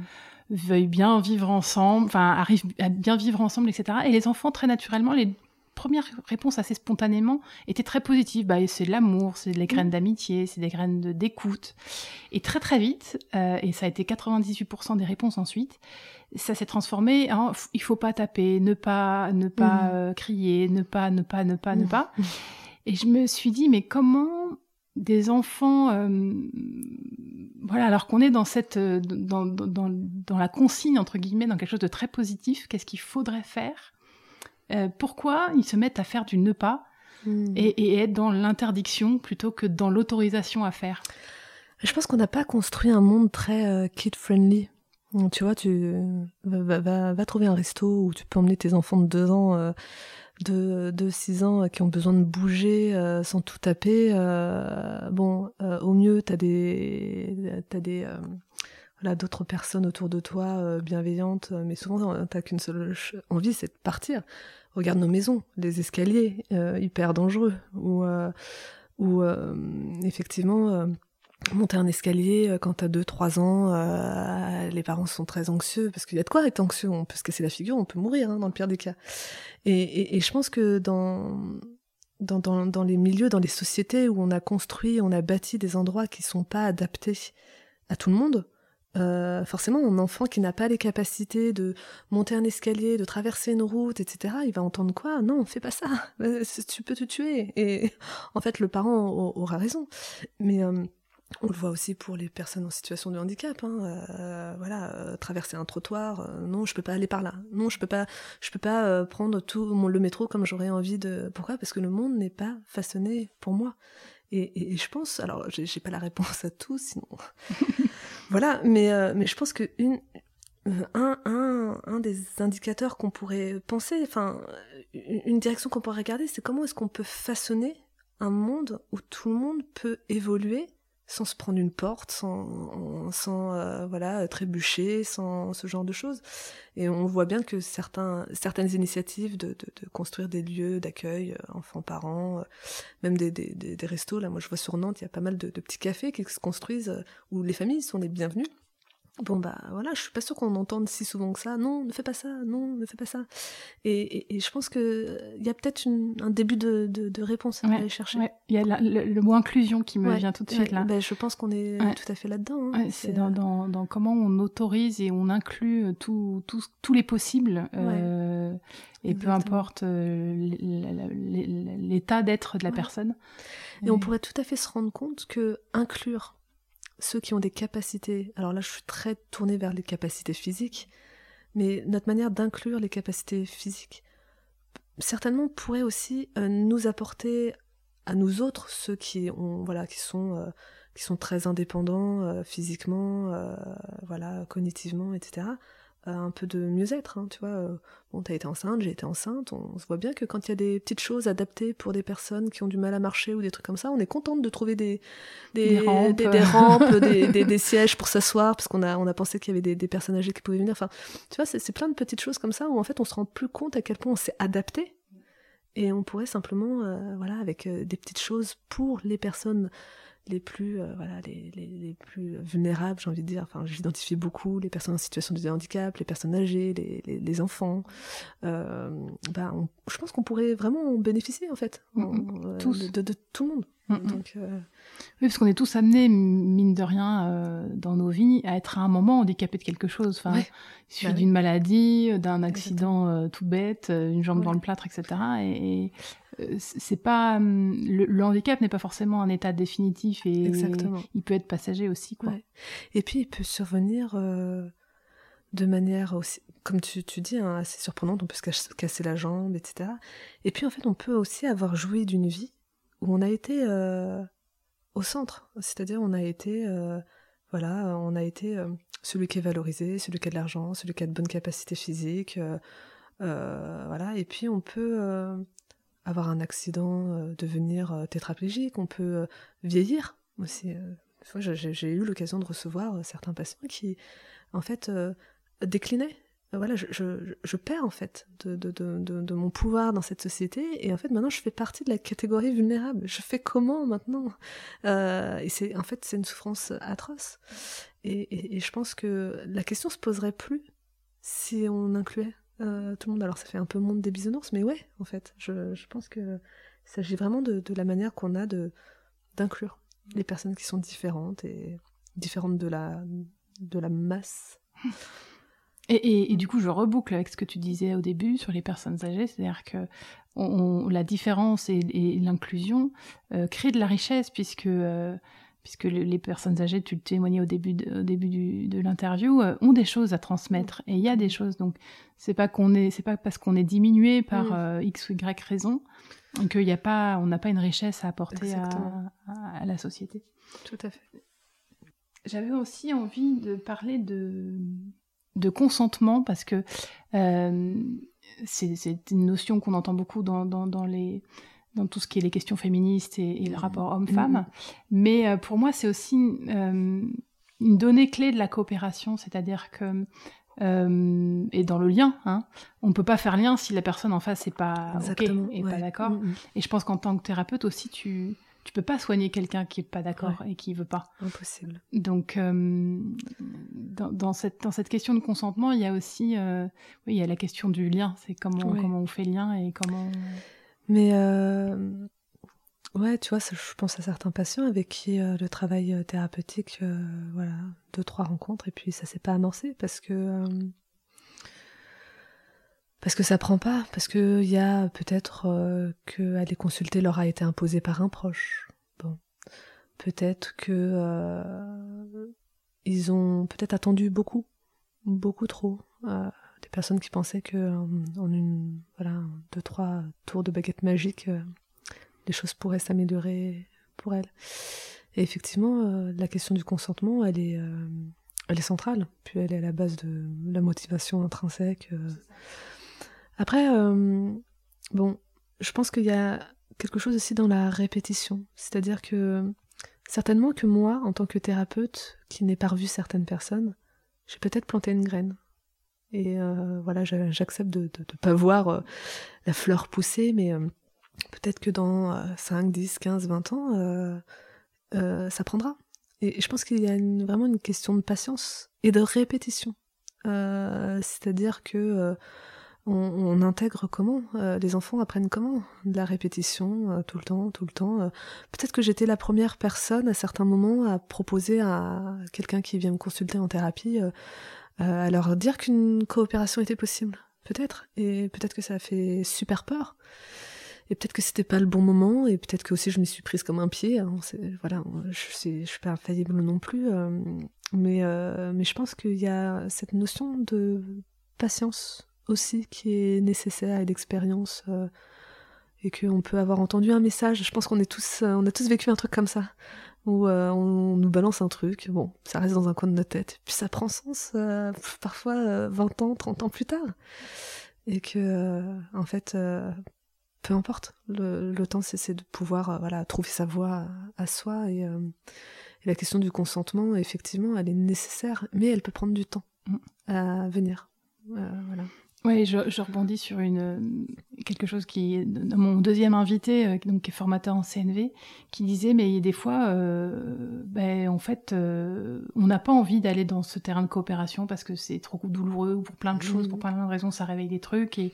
mmh. veuillent bien vivre ensemble, enfin arrivent à bien vivre ensemble, etc. Et les enfants très naturellement, les première réponse assez spontanément était très positive. Bah, c'est de l'amour, c'est des graines mm. d'amitié, c'est des graines d'écoute. Et très très vite, euh, et ça a été 98% des réponses ensuite, ça s'est transformé en il faut pas taper, ne pas ne pas mm. euh, crier, ne pas ne pas ne pas ne mm. pas. (laughs) Et je me suis dit mais comment des enfants, euh, voilà, alors qu'on est dans cette dans, dans, dans la consigne entre guillemets, dans quelque chose de très positif, qu'est-ce qu'il faudrait faire euh, pourquoi ils se mettent à faire du ne pas hmm. et, être dans l'interdiction plutôt que dans l'autorisation à faire? Je pense qu'on n'a pas construit un monde très euh, kid-friendly. Tu vois, tu vas, trouver un resto où tu peux emmener tes enfants de 2 ans, euh, de, 6 ans qui ont besoin de bouger sans tout taper. bon, au mieux, tu as des, as des d'autres personnes autour de toi euh, bienveillantes, euh, mais souvent t'as qu'une seule envie, c'est de partir. Regarde nos maisons, les escaliers euh, hyper dangereux, ou ou effectivement monter un escalier quand t'as 2-3 ans, les parents sont très anxieux parce qu'il y a de quoi être anxieux, on peut se casser la figure, on peut mourir hein, dans le pire des cas. Et, et, je pense que dans dans, dans, dans, les milieux, dans les sociétés où on a construit, on a bâti des endroits qui sont pas adaptés à tout le monde, euh, forcément, un enfant qui n'a pas les capacités de monter un escalier, de traverser une route, etc., il va entendre quoi? Non, fais pas ça, (laughs) euh, tu peux te tuer. Et (laughs) en fait, le parent aura raison. Mais euh, on le voit aussi pour les personnes en situation de handicap. Hein, voilà, traverser un trottoir, non, je peux pas aller par là. Non, je peux pas, je peux pas prendre tout le métro comme j'aurais envie de. Pourquoi? Parce que le monde n'est pas façonné pour moi. Et, je pense, alors j'ai pas la réponse à tout, sinon (laughs) Voilà, mais, euh, mais je pense que une, euh, un, un, un des indicateurs qu'on pourrait penser, enfin, une direction qu'on pourrait regarder, c'est comment est-ce qu'on peut façonner un monde où tout le monde peut évoluer sans se prendre une porte, sans, sans euh, voilà trébucher, sans ce genre de choses. Et on voit bien que certains, certaines initiatives de, de, de construire des lieux d'accueil, enfants-parents, même des, des, des, restos, là moi je vois sur Nantes, il y a pas mal de, de petits cafés qui se construisent où les familles sont les bienvenues. Bon bah voilà, je suis pas sûre qu'on entende si souvent que ça. Non, ne fais pas ça. Non, ne fais pas ça. Et, et, je pense que il y a peut-être un début de, de, réponse à aller chercher. Il y a le, mot inclusion qui me vient tout de suite là. Ben, je pense qu'on est tout à fait là-dedans. Hein. C'est dans, dans, dans, comment on autorise et on inclut tous les possibles. Euh, et peu importe euh, l'état d'être de la personne. Et on pourrait tout à fait se rendre compte que inclure ceux qui ont des capacités, alors là je suis très tournée vers les capacités physiques, mais notre manière d'inclure les capacités physiques certainement pourrait aussi euh, nous apporter à nous autres ceux qui ont voilà qui sont euh, qui sont très indépendants euh, physiquement voilà cognitivement etc un peu de mieux-être, hein, tu vois. Euh, bon, t'as été enceinte, j'ai été enceinte, on, se voit bien que quand il y a des petites choses adaptées pour des personnes qui ont du mal à marcher ou des trucs comme ça, on est contente de trouver des, des, rampes, des, sièges pour s'asseoir, parce qu'on a, on a pensé qu'il y avait des, personnes âgées qui pouvaient venir. Enfin, tu vois, c'est plein de petites choses comme ça où en fait on se rend plus compte à quel point on s'est adapté Et on pourrait simplement, voilà, avec des petites choses pour les personnes les plus euh, voilà les, les, les, plus vulnérables j'ai envie de dire. Enfin j'identifie beaucoup les personnes en situation de handicap les personnes âgées les, les enfants. Euh, bah, je pense qu'on pourrait vraiment en bénéficier en fait. Euh, tous. De, de, tout le monde. Donc, euh, oui parce qu'on est tous amenés mine de rien dans nos vies à être à un moment handicapé de quelque chose. Enfin il suffit bah d'une maladie d'un accident tout bête une jambe dans le plâtre etc et, c'est pas hum, le, handicap n'est pas forcément un état définitif et il peut être passager aussi quoi. Et puis il peut survenir euh, de manière aussi, comme tu, tu dis, hein, assez surprenante. On peut se casser la jambe, etc. Et puis en fait, on peut aussi avoir joui d'une vie où on a été euh, au centre, c'est-à-dire on a été voilà, on a été celui qui est valorisé, celui qui a de l'argent, celui qui a de bonnes capacités physiques. voilà, et puis on peut avoir un accident, euh, devenir euh, tétraplégique, on peut euh, vieillir aussi. J'ai eu l'occasion de recevoir certains patients qui, en fait, déclinaient. Voilà, je, je, perds en fait de, de, de, de, mon pouvoir dans cette société et en fait maintenant je fais partie de la catégorie vulnérable. Je fais comment maintenant? Et c'est en fait c'est une souffrance atroce. Et, et, et, je pense que la question se poserait plus si on incluait euh, tout le monde. Alors ça fait un peu monde des bisounours, mais ouais, en fait, je, je pense que il s'agit vraiment de, la manière qu'on a de d'inclure les personnes qui sont différentes et différentes de la de la masse. (laughs) Et, et, du coup, je reboucle avec ce que tu disais au début sur les personnes âgées, c'est-à-dire que la différence et, et l'inclusion euh, créent de la richesse puisque euh, puisque les personnes âgées, tu le témoignais au début de, au début du, de l'interview, euh, ont des choses à transmettre et il y a des choses. Donc c'est pas qu'on est, c'est pas parce qu'on est diminué par euh, x ou y raison qu'il y a pas, on n'a pas une richesse à apporter à, à, la société. Tout à fait. J'avais aussi envie de parler de de consentement parce que euh, c'est une notion qu'on entend beaucoup dans, dans, dans les dans tout ce qui est les questions féministes et, le rapport homme-femme. Mmh. Mais euh, pour moi, c'est aussi euh, une donnée clé de la coopération, c'est-à-dire que euh, et dans le lien, hein, on peut pas faire lien si la personne en face est pas ok et pas d'accord. Mmh, et je pense qu'en tant que thérapeute aussi, tu tu peux pas soigner quelqu'un qui est pas d'accord et qui veut pas. Impossible. Donc dans, dans, cette dans cette question de consentement, il y a aussi oui, il y a la question du lien. C'est comment comment on fait lien et comment. Mais euh, ouais, tu vois, je pense à certains patients avec qui euh, le travail euh, thérapeutique, voilà, deux trois rencontres et puis ça s'est pas amorcé parce que parce que ça prend pas, parce que il y a peut-être que aller consulter leur a été imposé par un proche. Bon, peut-être que ils ont peut-être attendu beaucoup, beaucoup trop des personnes qui pensaient que euh, en une voilà deux trois tours de baguette magique euh, les choses pourraient s'améliorer pour elles et effectivement euh, la question du consentement elle est elle est centrale. Puis elle est à la base de la motivation intrinsèque après bon je pense qu'il y a quelque chose aussi dans la répétition. C'est-à-dire que certainement que moi en tant que thérapeute qui n'ai pas revu certaines personnes j'ai peut-être planté une graine et euh, voilà, j'accepte de ne pas voir euh, la fleur pousser, mais euh, peut-être que dans 5, 10, 15, 20 ans, ça prendra. Et, je pense qu'il y a vraiment une question de patience et de répétition. C'est-à-dire que on, intègre comment Les enfants apprennent comment De la répétition, tout le temps, tout le temps. Peut-être que j'étais la première personne à certains moments à proposer à quelqu'un qui vient me consulter en thérapie à leur dire qu'une coopération était possible, peut-être. Et peut-être que ça a fait super peur. Et peut-être que c'était pas le bon moment, et peut-être que aussi je m'y suis prise comme un pied. Hein, voilà, je suis, pas infaillible non plus, euh, mais euh, mais je pense qu'il y a cette notion de patience aussi qui est nécessaire et d'expérience euh, et qu'on peut avoir entendu un message. Je pense qu'on est tous, on a tous vécu un truc comme ça où euh, on nous balance un truc, bon, ça reste dans un coin de notre tête, puis ça prend sens euh, parfois 20 euh, ans, 30 ans plus tard. Et que, en fait, peu importe, le, le temps c'est de pouvoir voilà, trouver sa voie à, soi. Et, et, la question du consentement, effectivement, elle est nécessaire, mais elle peut prendre du temps mm. à venir. voilà. Oui, je, je, rebondis sur une, quelque chose qui est mon deuxième invité, euh, donc, qui est formateur en CNV, qui disait, mais des fois, euh, ben, en fait, euh, on n'a pas envie d'aller dans ce terrain de coopération parce que c'est trop douloureux ou pour plein de choses, pour mmh. plein de raisons, ça réveille des trucs. Et,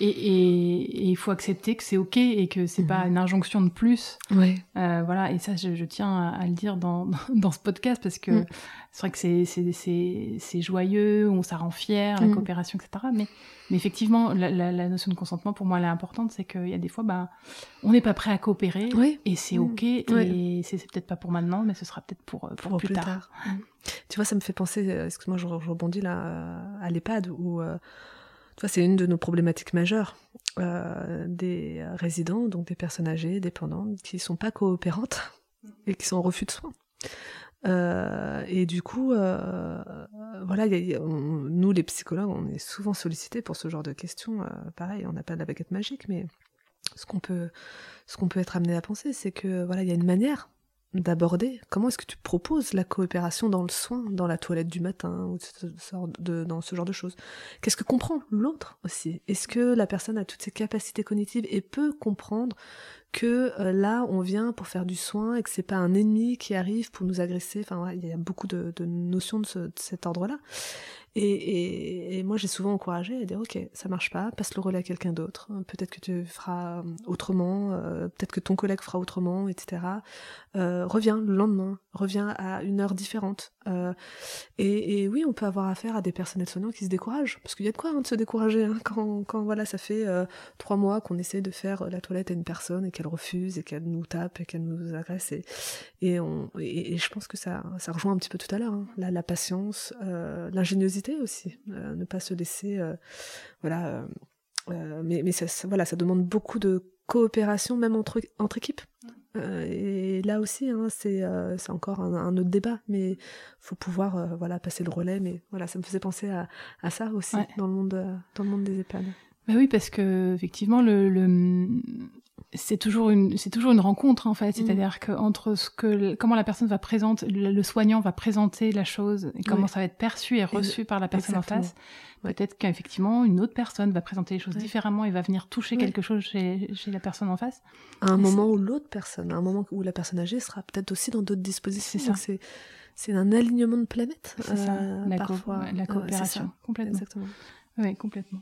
et il faut accepter que c'est ok et que c'est pas mhm. une injonction de plus. Ouais. Euh, voilà, et ça, je, je tiens à, le dire (laughs) dans, dans, ce podcast parce que mm. c'est vrai que c'est, c'est, c'est, c'est joyeux, on, ça rend fier, la mm. coopération, etc. Mais, mais effectivement, la, la, la, notion de consentement, pour moi, elle est importante. C'est qu'il y a des fois, bah, on n'est pas prêt à coopérer et c'est ok. Et c'est, c'est peut-être pas pour maintenant, mais ce sera peut-être pour, pour, pour plus, tard. Tu vois, ça me fait penser, euh, excuse-moi, je, je rebondis là à l'EHPAD où c'est une de nos problématiques majeures euh, des résidents, donc des personnes âgées, dépendantes, qui ne sont pas coopérantes (laughs) et qui sont en refus de soins. Euh, et du coup, euh, voilà, nous les psychologues, on est souvent sollicités pour ce genre de questions. pareil, on n'a pas de la baguette magique, mais ce qu'on peut, ce qu'on peut être amené à penser, c'est que voilà, il y a une manière d'aborder. Comment est-ce que tu proposes la coopération dans le soin, dans la toilette du matin, ou dans ce genre de choses? Qu'est-ce que comprend l'autre aussi? Est-ce que la personne a toutes ses capacités cognitives et peut comprendre que euh, là on vient pour faire du soin et que c'est pas un ennemi qui arrive pour nous agresser Enfin, il y a beaucoup de, notions de, cet ordre-là. Et, et, moi, j'ai souvent encouragé à dire, ok, ça marche pas, passe le relais à quelqu'un d'autre. Peut-être que tu feras autrement, euh, peut-être que ton collègue fera autrement, etc. Euh, reviens le lendemain, reviens à une heure différente. Euh, et, oui, on peut avoir affaire à des personnels soignants qui se découragent, parce qu'il y a de quoi hein, se décourager hein, quand, voilà, ça fait euh, trois mois qu'on essaie de faire la toilette à une personne et qu'elle refuse et qu'elle nous tape et qu'elle nous agresse. Et, je pense que ça, ça rejoint un petit peu tout à l'heure, hein, la, patience, euh, l'ingéniosité aussi, euh, ne pas se laisser, euh, voilà. Euh, mais mais ça, voilà, ça demande beaucoup de coopération, même entre, entre équipes. Et là aussi, hein, c'est c'est encore un, autre débat, mais faut pouvoir voilà passer le relais. Mais voilà, ça me faisait penser à, à ça aussi dans le monde dans le monde des EHPAD. Bah oui, parce que effectivement, le, le c'est toujours une c'est toujours une rencontre en fait. Mm. c'est-à-dire que entre ce que comment la personne va présenter le, soignant va présenter la chose et comment ça va être perçu et reçu par la personne en face peut-être qu'effectivement une autre personne va présenter les choses différemment et va venir toucher quelque chose chez, chez la personne en face. À un moment où l'autre personne à un moment où la personne âgée sera peut-être aussi dans d'autres dispositions. C'est c'est un alignement de planète c'est ça. euh, la, parfois. la coopération. Complètement. Exactement. Oui complètement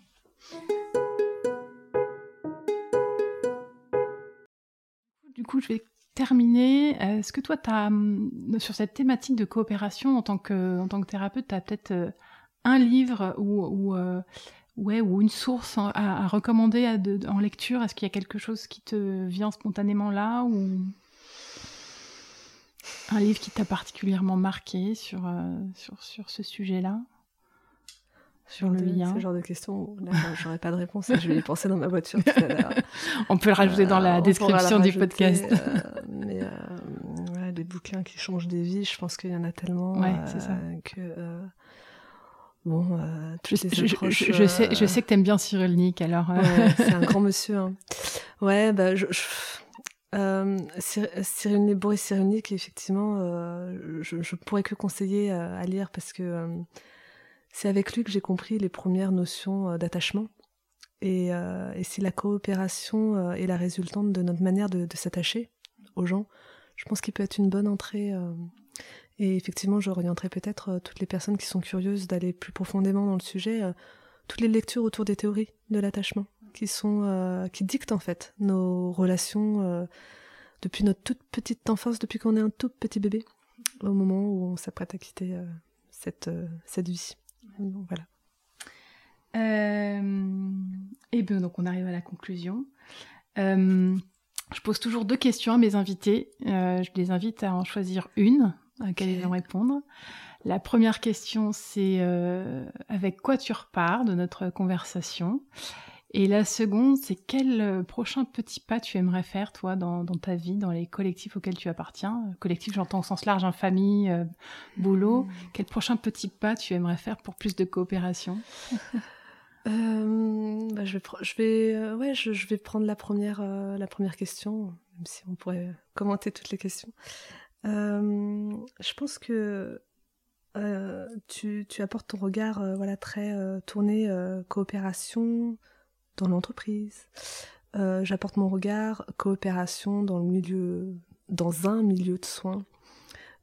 du coup, je vais terminer. Est-ce que toi, as, hum, sur cette thématique de coopération en tant que, en tant que thérapeute, tu as peut-être euh, un livre ou, ou, euh, ou une source à, recommander en lecture? Est-ce qu'il y a quelque chose qui te vient spontanément là ou un livre qui t'a particulièrement marqué sur, euh, sur, sur ce sujet-là? Sur le lien. Ce genre de questions, j'aurais pas de réponse. je vais y penser dans ma voiture tout à l'heure. (laughs) on peut le rajouter dans la euh, description du podcast. Euh, mais euh, des bouquins qui changent des vies, je pense qu'il y en a tellement. Ouais, c'est ça. Que, bon, je, je, sais, je sais que t'aimes bien Cyril Nick, alors. c'est un (laughs) grand monsieur. Hein. Ouais, bah, je, euh, Cyril, Boris Cyrulnik, effectivement, je, je pourrais que conseiller à lire parce que c'est avec lui que j'ai compris les premières notions euh, d'attachement. Et, euh, et, si la coopération euh, est la résultante de notre manière de, s'attacher aux gens, je pense qu'il peut être une bonne entrée. et effectivement, j'orienterai peut-être toutes les personnes qui sont curieuses d'aller plus profondément dans le sujet, toutes les lectures autour des théories de l'attachement, qui sont qui dictent en fait nos relations depuis notre toute petite enfance, depuis qu'on est un tout petit bébé, au moment où on s'apprête à quitter cette, cette vie voilà. Euh, et bien, donc on arrive à la conclusion. Euh, je pose toujours deux questions à mes invités. Euh, je les invite à en choisir une à laquelle ils vont répondre. La première question, c'est avec quoi tu repars de notre conversation? Et la seconde, c'est quel euh, prochain petit pas tu aimerais faire, toi, dans, ta vie, dans les collectifs auxquels tu appartiens? Collectif, j'entends au sens large, hein, famille, euh, boulot. Mmh. Quel prochain petit pas tu aimerais faire pour plus de coopération? (laughs) Euh, bah, je vais, je vais, ouais, je, vais prendre la première, la première question, même si on pourrait commenter toutes les questions. je pense que tu, tu, apportes ton regard voilà, très tourné coopération dans l'entreprise. J'apporte mon regard coopération dans le milieu, dans un milieu de soins.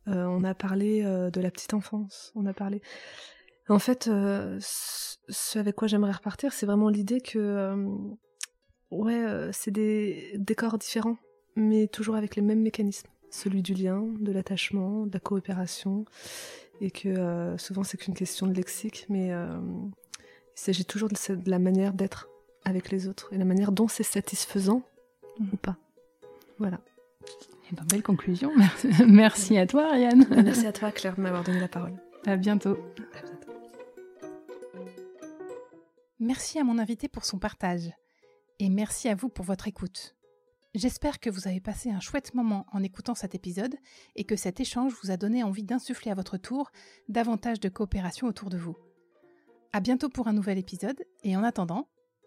on a parlé de la petite enfance, on a parlé. En fait, ce avec quoi j'aimerais repartir, c'est vraiment l'idée que, ouais, c'est des, corps différents, mais toujours avec les mêmes mécanismes celui du lien, de l'attachement, de la coopération, et que euh, souvent c'est qu'une question de lexique, mais euh, il s'agit toujours de, la manière d'être avec les autres et la manière dont c'est satisfaisant ou pas. Voilà. Eh ben, belle conclusion. (laughs) Merci à toi, Ariane. (laughs) Merci à toi, Claire, de m'avoir donné la parole. À bientôt. À bientôt. Merci à mon invité pour son partage. Et merci à vous pour votre écoute. J'espère que vous avez passé un chouette moment en écoutant cet épisode et que cet échange vous a donné envie d'insuffler à votre tour davantage de coopération autour de vous. À bientôt pour un nouvel épisode et en attendant,